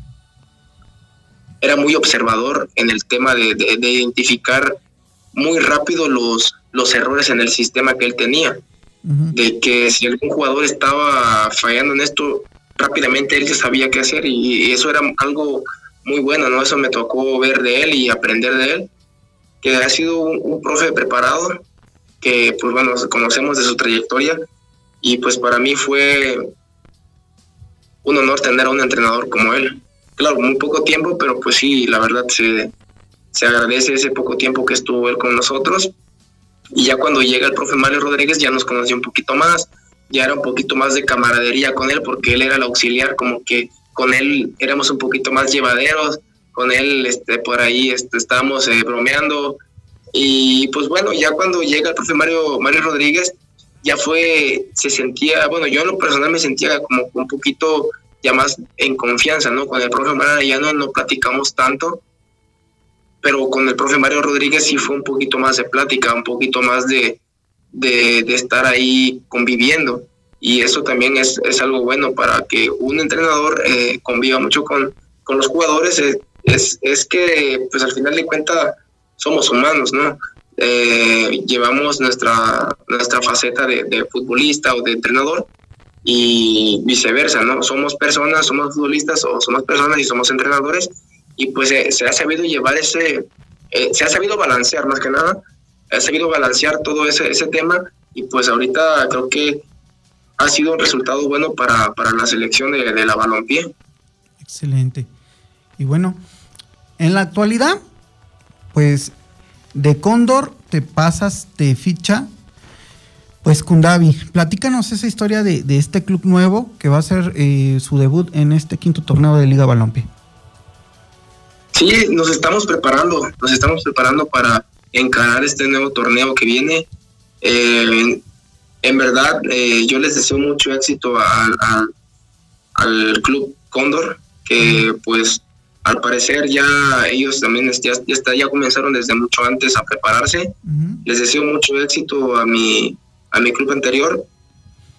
era muy observador en el tema de, identificar muy rápido los, los errores en el sistema que él tenía. De que si algún jugador estaba fallando en esto, rápidamente él ya sabía qué hacer y, eso era algo muy bueno, ¿no? Eso me tocó ver de él y aprender de él, que ha sido un profe preparado, que pues bueno, conocemos de su trayectoria y pues para mí fue un honor tener a un entrenador como él. claro, muy poco tiempo, pero pues sí, la verdad se, se agradece ese poco tiempo que estuvo él con nosotros. Y ya cuando llega el profe Mario Rodríguez ya nos conoció un poquito más, ya era un poquito más de camaradería con él porque él era el auxiliar, como que con él éramos un poquito más llevaderos, con él este, por ahí este, estábamos eh, bromeando. Y pues bueno, ya cuando llega el profe Mario, Mario Rodríguez, ya fue, se sentía, bueno, yo en lo personal me sentía como un poquito ya más en confianza, ¿no? Con el profe Mario ya no, no platicamos tanto, pero con el profe Mario Rodríguez sí fue un poquito más de plática, un poquito más de, de, estar ahí conviviendo. Y eso también es, es, algo bueno para que un entrenador eh, conviva mucho con, con los jugadores. Eh, es, es, que, pues al final de cuentas, somos humanos, ¿no? Eh, llevamos nuestra, nuestra faceta de, futbolista o de entrenador y viceversa, ¿no? Somos personas, somos futbolistas o somos personas y somos entrenadores y pues se ha sabido llevar ese, eh, se ha sabido balancear más que nada, ha sabido balancear todo ese, ese tema y pues ahorita creo que ha sido un resultado bueno para, para la selección de, de la balompié. Excelente. Y bueno, en la actualidad, pues de Cóndor te pasas de ficha pues Kundavi, platícanos esa historia de, este club nuevo que va a ser eh, su debut en este quinto torneo de Liga Balompié. Sí, nos estamos preparando, nos estamos preparando para encarar este nuevo torneo que viene. Eh, en verdad, eh, yo les deseo mucho éxito al club Cóndor, que pues al parecer ya ellos también ya, ya, ya comenzaron desde mucho antes a prepararse. Les deseo mucho éxito a mi, a mi club anterior.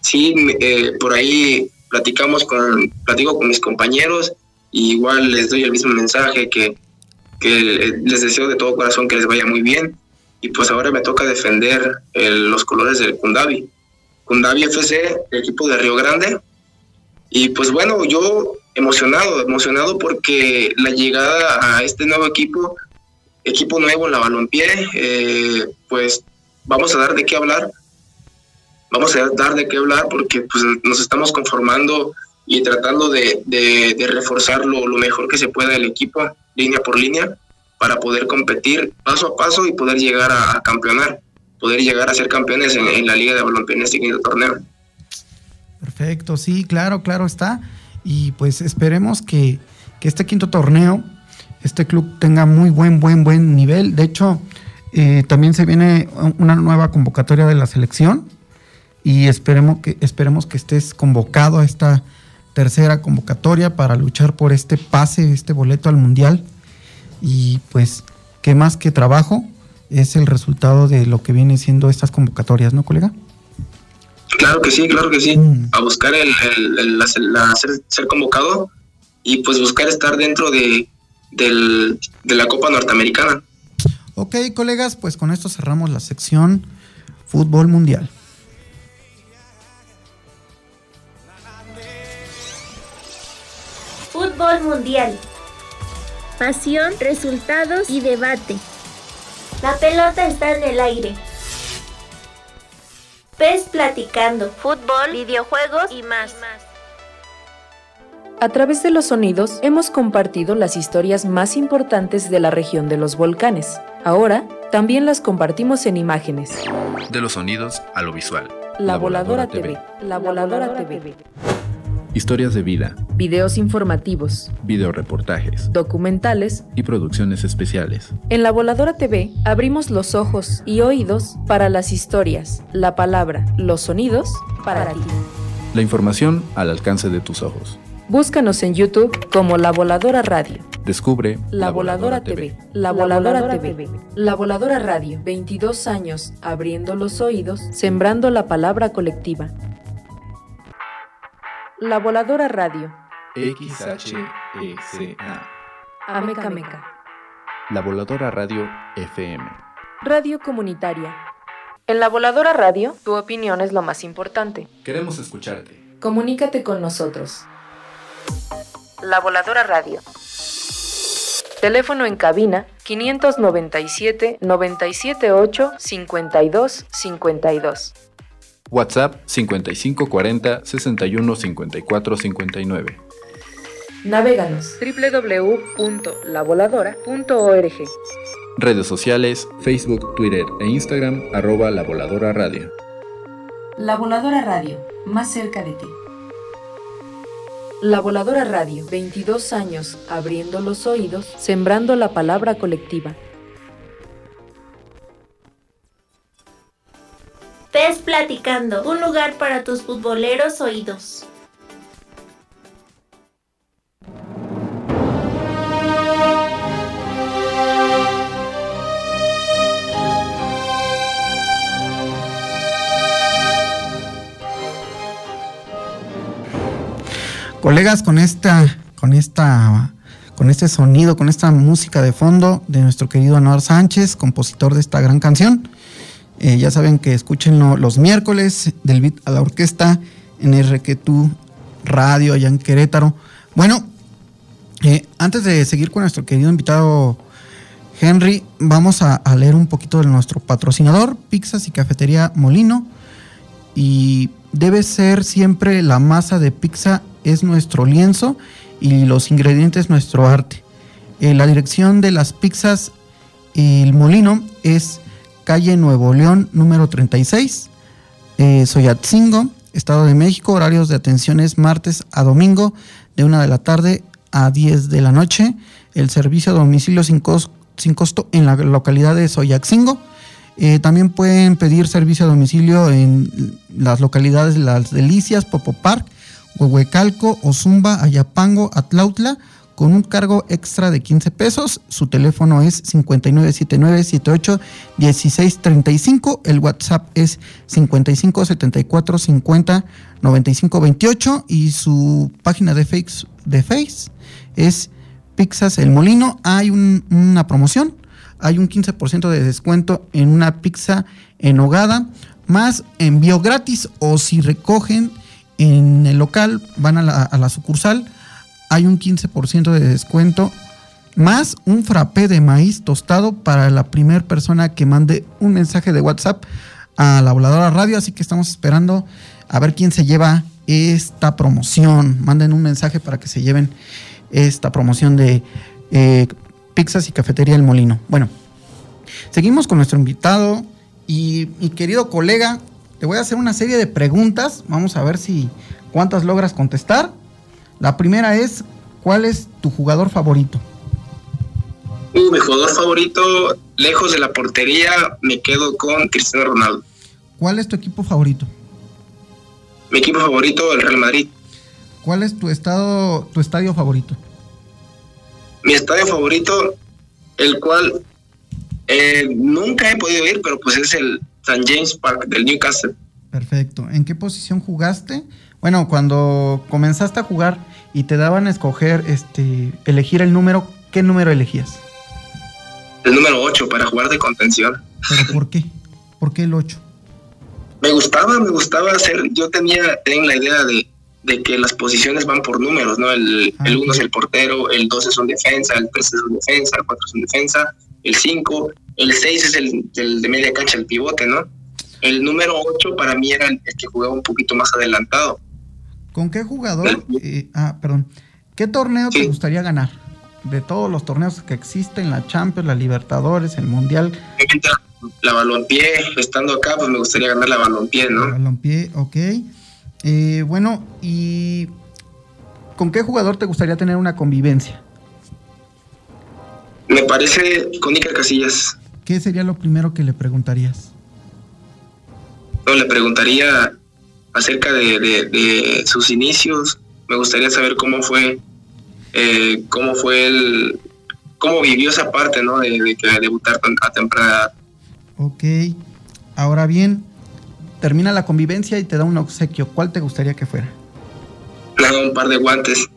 Sí, eh, por ahí platicamos con, platico con mis compañeros y igual les doy el mismo mensaje que, que les deseo de todo corazón que les vaya muy bien. Y pues ahora me toca defender los colores del Kundavi. Kundavi FC, el equipo de Río Grande. Y pues bueno, yo emocionado, emocionado porque la llegada a este nuevo equipo, equipo nuevo en la balompié, eh, pues vamos a dar de qué hablar vamos a dar de qué hablar porque pues, nos estamos conformando y tratando de, de, reforzar lo, mejor que se pueda el equipo, línea por línea, para poder competir paso a paso y poder llegar a, campeonar, poder llegar a ser campeones en, la Liga de Balompié en este torneo. Perfecto, sí, claro, claro está. Y pues esperemos que, que este quinto torneo, este club tenga muy buen, buen, buen nivel. De hecho, eh, también se viene una nueva convocatoria de la selección y esperemos que, esperemos que estés convocado a esta tercera convocatoria para luchar por este pase, este boleto al Mundial. Y pues, ¿qué más que trabajo? Es el resultado de lo que viene siendo estas convocatorias, ¿no, colega? Claro que sí, claro que sí. Mm. A buscar el, ser, convocado y pues buscar estar dentro de, de la Copa Norteamericana. Ok, colegas, pues con esto cerramos la sección Fútbol Mundial. Fútbol Mundial. Pasión, resultados y debate. La pelota está en el aire. Pez platicando. Fútbol, videojuegos y más. A través de los sonidos hemos compartido las historias más importantes de la región de los volcanes. Ahora también las compartimos en imágenes. De los sonidos a lo visual. La, Voladora, TV. La Voladora, TV. Historias de vida. Videos informativos. Videoreportajes. Documentales. Y producciones especiales. En La Voladora TV abrimos los ojos y oídos para las historias, la palabra, los sonidos para, ti. La información al alcance de tus ojos. Búscanos en YouTube como La Voladora Radio. Descubre La, Voladora, TV. La Voladora, TV. La Voladora Radio. 22 años abriendo los oídos, sembrando la palabra colectiva. La Voladora Radio. XHECA. Ameca Meca. La Voladora Radio FM. Radio comunitaria. En La Voladora Radio, tu opinión es lo más importante. Queremos escucharte. Comunícate con nosotros. La Voladora Radio. Teléfono en cabina 597 978 52 52. WhatsApp 5540 61 54 59. Navéganos www.lavoladora.org. Redes sociales, Facebook, Twitter e Instagram, arroba La Voladora Radio. La Voladora Radio, más cerca de ti. La Voladora Radio, 22 años abriendo los oídos, sembrando la palabra colectiva. Tes Platicando, un lugar para tus futboleros oídos. Colegas, con esta, con esta, con este sonido, con esta música de fondo de nuestro querido Anuar Sánchez, compositor de esta gran canción. Eh, ya saben que escúchenlo los miércoles del beat a la orquesta en RQ Radio allá en Querétaro. Bueno, eh, antes de seguir con nuestro querido invitado Henry, vamos a, a, leer un poquito de nuestro patrocinador, Pizzas y Cafetería Molino. Y debe ser siempre la masa de pizza es nuestro lienzo y los ingredientes nuestro arte. Eh, la dirección de las pizzas El Molino es calle Nuevo León número 36, eh, Estado de México, horarios de atención es martes a domingo de 1 de la tarde a 10 de la noche. El servicio a domicilio sin, cos, sin costo en la localidad de Soyatzingo. Eh, también pueden pedir servicio a domicilio en las localidades de Las Delicias, Popo Park, Huehuecalco, Ozumba, Ayapango, Atlautla, con un cargo extra de 15 pesos. Su teléfono es 5979781635. El WhatsApp es 5574509528 y su página de Face, de face es Pizzas El Molino. Hay un, una promoción. Hay un 15% de descuento en una pizza en hogada, más envío gratis o si recogen en el local, van a la sucursal, hay un 15% de descuento, más un frappé de maíz tostado para la primera persona que mande un mensaje de WhatsApp a la voladora radio, así que estamos esperando a ver quién se lleva esta promoción. Manden un mensaje para que se lleven esta promoción de eh, pizzas y cafetería El Molino. Bueno, seguimos con nuestro invitado y mi querido colega te voy a hacer una serie de preguntas. Vamos a ver si cuántas logras contestar. La primera es, ¿cuál es tu jugador favorito? Uh, mi jugador favorito, lejos de la portería, me quedo con Cristiano Ronaldo. ¿Cuál es tu equipo favorito? Mi equipo favorito, el Real Madrid. ¿Cuál es tu estado, tu estadio favorito? Mi estadio favorito, el cual eh, nunca he podido ir, pero pues es el St. James Park del Newcastle. Perfecto. ¿En qué posición jugaste? Bueno, cuando comenzaste a jugar y te daban a escoger, este, elegir el número, ¿qué número elegías? El número 8 para jugar de contención. ¿Pero por qué? ¿Por qué el 8? Me gustaba, me gustaba hacer, yo tenía, tenía la idea de, de que las posiciones van por números, ¿no? El 1 ah, el es el portero, el 2 es un defensa, el 3 es un defensa, el 4 es un defensa, el 5, el 6 es el, el, de media cancha, el pivote, ¿no? El número 8 para mí era el, que jugaba un poquito más adelantado. ¿Con qué jugador? Eh, ah, perdón. ¿Qué torneo sí. te gustaría ganar? De todos los torneos que existen, la Champions, la Libertadores, el Mundial. La Balompié, estando acá, pues me gustaría ganar la Balompié, ¿no? La Balompié, ok. Eh, bueno, ¿y con qué jugador te gustaría tener una convivencia? Me parece con Iker Casillas. ¿Qué sería lo primero que le preguntarías? No, le preguntaría acerca de, de, de sus inicios. Me gustaría saber cómo fue, eh, cómo fue el, cómo vivió esa parte, ¿no? De, de, de debutar a temprana edad. Ok. Ahora bien, termina la convivencia y te da un obsequio. ¿Cuál te gustaría que fuera? Nada, un par de guantes.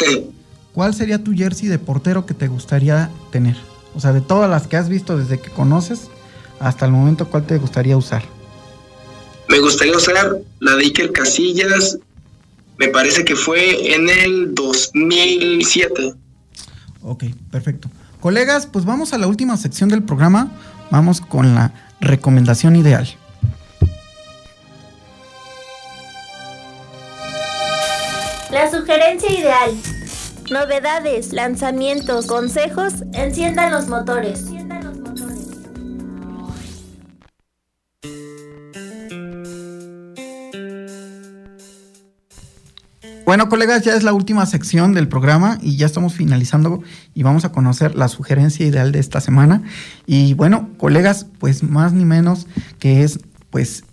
¿Cuál sería tu jersey de portero que te gustaría tener? O sea, de todas las que has visto desde que conoces hasta el momento, ¿cuál te gustaría usar? Me gustaría usar la de Iker Casillas. Me parece que fue en el 2007. Ok, perfecto. Colegas, pues vamos a la última sección del programa. Vamos con la recomendación ideal. La sugerencia ideal. Novedades, lanzamientos, consejos, enciendan los motores. Bueno, colegas, ya es la última sección del programa y ya estamos finalizando y vamos a conocer la sugerencia ideal de esta semana. Y bueno, colegas, pues más ni menos que es pues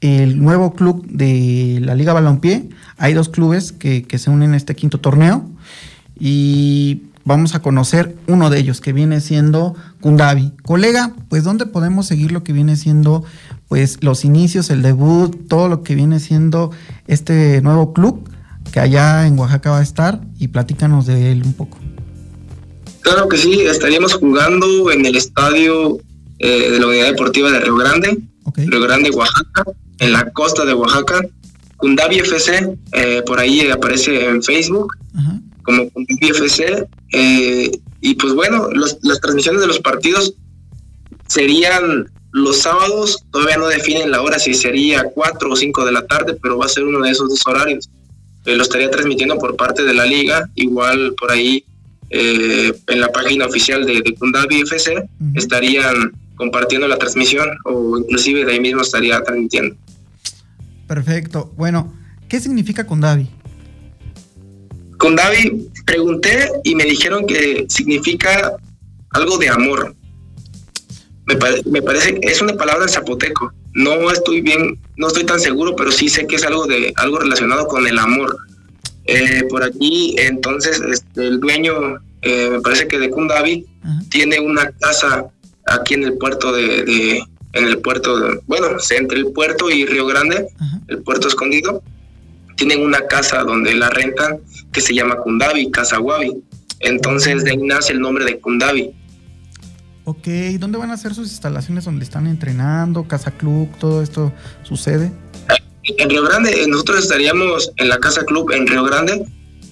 el nuevo club de la Liga Balompié. Hay dos clubes que, se unen en este quinto torneo y vamos a conocer uno de ellos que viene siendo Kundabi. Colega, pues ¿dónde podemos seguir lo que viene siendo pues los inicios, el debut, todo lo que viene siendo este nuevo club? Que allá en Oaxaca va a estar y platícanos de él un poco. Claro que sí, estaríamos jugando en el estadio eh, de la Unidad Deportiva de Río Grande, Río Grande, Oaxaca, en la costa de Oaxaca. Kundabi FC, eh, por ahí aparece en Facebook como Kundabi FC. Eh, y pues bueno, las transmisiones de los partidos serían los sábados, todavía no definen la hora si sería 4 o 5 de la tarde, pero va a ser uno de esos dos horarios. Eh, lo estaría transmitiendo por parte de la liga, igual por ahí eh, en la página oficial de, de Kundabi FC estarían compartiendo la transmisión o inclusive de ahí mismo estaría transmitiendo. Perfecto. Bueno, ¿qué significa Kundabi? Kundabi, pregunté y me dijeron que significa algo de amor. Me, me parece, es una palabra en zapoteco no estoy bien, no estoy tan seguro, pero sí sé que es algo de algo relacionado con el amor. Eh, por aquí, entonces, este, el dueño, eh, me parece que de Kundabi, tiene una casa aquí en el puerto de, en el puerto, de, bueno, entre el puerto y Río Grande, el puerto escondido, tienen una casa donde la rentan que se llama Kundabi, Casa Wabi. Entonces de ahí nace el nombre de Kundabi. Ok, ¿dónde van a ser sus instalaciones donde están entrenando, casa club, todo esto sucede? En Río Grande, nosotros estaríamos en la casa club en Río Grande.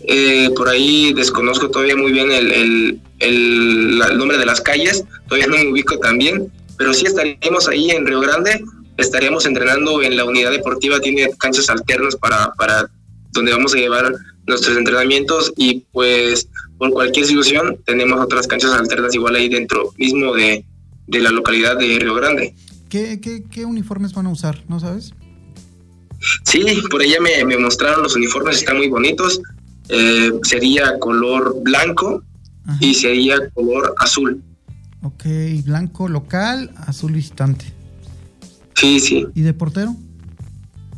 Eh, por ahí desconozco todavía muy bien el, el, nombre de las calles, todavía no me ubico también, pero sí estaríamos ahí en Río Grande, estaríamos entrenando en la unidad deportiva, tiene canchas alternas para, para donde vamos a llevar nuestros entrenamientos y pues por cualquier situación tenemos otras canchas alternas igual ahí dentro mismo de, la localidad de Río Grande. ¿Qué, qué, uniformes van a usar? ¿No sabes? Sí, por ella me, me mostraron los uniformes, están muy bonitos. Eh, sería color blanco y sería color azul. Ok, blanco local, azul visitante. Sí, sí. ¿Y de portero?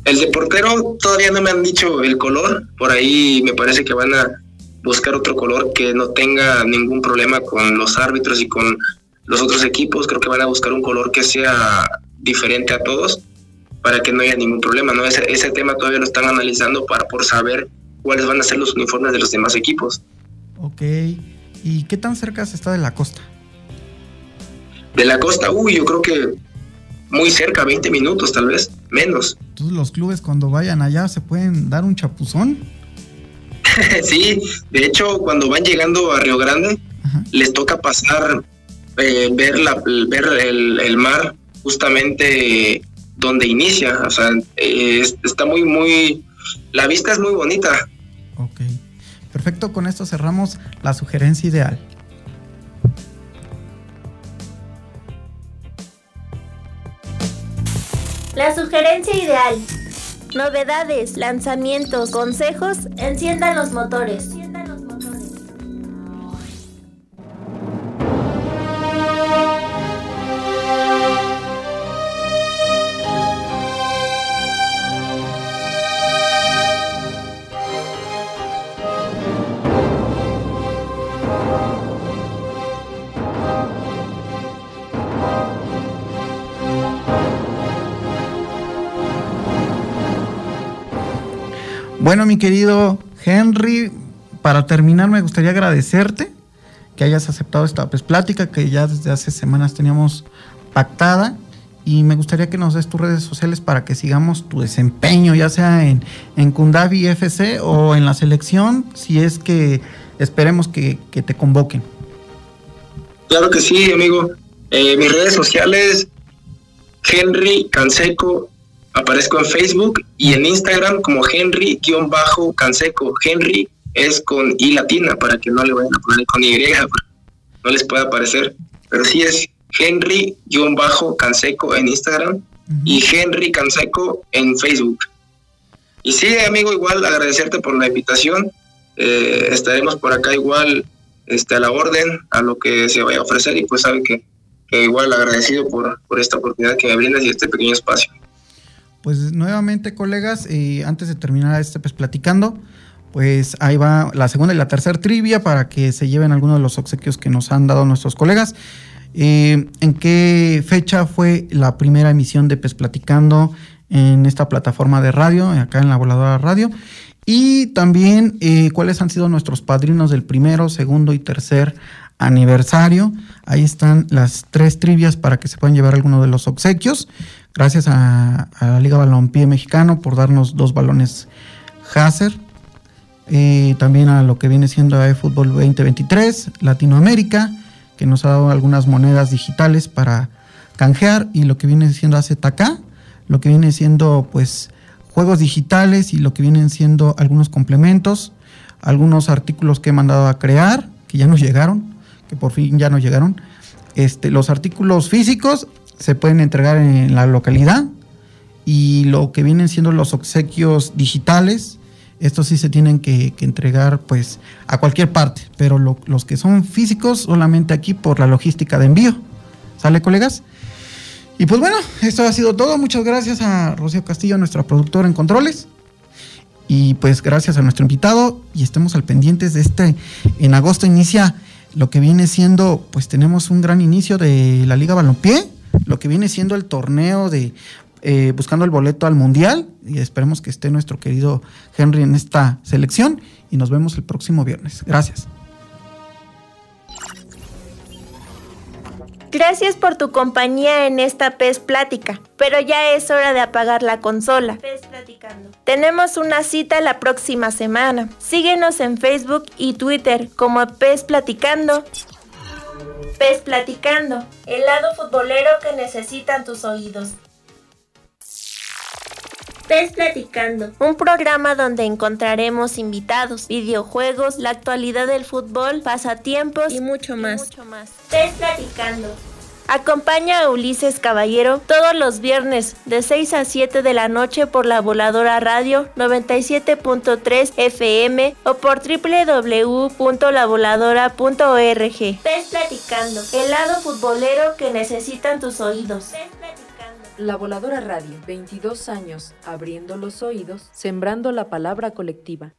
El de portero todavía no me han dicho el color, por ahí me parece que van a buscar otro color que no tenga ningún problema con los árbitros y con los otros equipos. Creo que van a buscar un color que sea diferente a todos para que no haya ningún problema. ¿no? Ese, ese tema todavía lo están analizando para por saber cuáles van a ser los uniformes de los demás equipos. Ok. ¿Y qué tan cerca se está de la costa? De la costa, uy, yo creo que muy cerca, 20 minutos tal vez, menos. Entonces los clubes cuando vayan allá se pueden dar un chapuzón. sí, de hecho, cuando van llegando a Río Grande, les toca pasar, eh, ver, la, ver el, mar justamente donde inicia. O sea, está muy, muy. La vista es muy bonita. Ok. Perfecto, con esto cerramos la sugerencia ideal. La sugerencia ideal. Novedades, lanzamientos, consejos, enciendan los motores. Bueno, mi querido Henry, para terminar me gustaría agradecerte que hayas aceptado esta pues, plática que ya desde hace semanas teníamos pactada y me gustaría que nos des tus redes sociales para que sigamos tu desempeño, ya sea en, en Kundabi FC o en la selección, si es que esperemos que, te convoquen. Claro que sí, amigo. Eh, mis redes sociales, Henry Canseco Aparezco en Facebook y en Instagram como Henry-Canseco. Henry es con I latina, para que no le vayan a poner con Y, no les pueda aparecer. Pero sí es Henry-Canseco en Instagram y Henry Canseco en Facebook. Y sí, amigo, igual agradecerte por la invitación. Eh, estaremos por acá igual este, a la orden, a lo que se vaya a ofrecer y pues saben que, igual agradecido por, por esta oportunidad que me brindas y este pequeño espacio. Pues nuevamente, colegas, antes de terminar este pues platicando, pues ahí va la segunda y la tercera trivia para que se lleven algunos de los obsequios que nos han dado nuestros colegas. Eh, ¿En qué fecha fue la primera emisión de Pes Platicando en esta plataforma de radio, acá en la voladora radio? Y también eh, cuáles han sido nuestros padrinos del primero, segundo y tercer aniversario. Ahí están las tres trivias para que se puedan llevar alguno de los obsequios. Gracias a, la Liga Balompié Mexicano por darnos dos balones Hazer. Eh, también a lo que viene siendo eFootball 2023, Latinoamérica que nos ha dado algunas monedas digitales para canjear y lo que viene siendo AZK, lo que viene siendo pues juegos digitales y lo que vienen siendo algunos complementos, algunos artículos que he mandado a crear, que ya nos llegaron, que por fin ya nos llegaron. Este, los artículos físicos se pueden entregar en la localidad y lo que vienen siendo los obsequios digitales estos sí se tienen que, entregar pues a cualquier parte, pero los que son físicos solamente aquí por la logística de envío. ¿Sale, colegas? Y pues bueno, esto ha sido todo. Muchas gracias a Rocío Castillo, nuestra productora en controles. Y pues gracias a nuestro invitado y estemos al pendientes de este. En agosto inicia lo que viene siendo, pues tenemos un gran inicio de la Liga Balompié, lo que viene siendo el torneo de eh, buscando el boleto al Mundial y esperemos que esté nuestro querido Henry en esta selección y nos vemos el próximo viernes. Gracias. Gracias por tu compañía en esta PES Plática, pero ya es hora de apagar la consola. PES Platicando. Tenemos una cita la próxima semana. Síguenos en Facebook y Twitter como PES Platicando. PES Platicando, el lado futbolero que necesitan tus oídos. PES Platicando, un programa donde encontraremos invitados, videojuegos, la actualidad del fútbol, pasatiempos y mucho más. PES Platicando. Acompaña a Ulises Caballero todos los viernes de 6 a 7 de la noche por la voladora radio 97.3 FM o por www.lavoladora.org. PES Platicando, el lado futbolero que necesitan tus oídos. La Voladora Radio, 22 años abriendo los oídos, sembrando la palabra colectiva.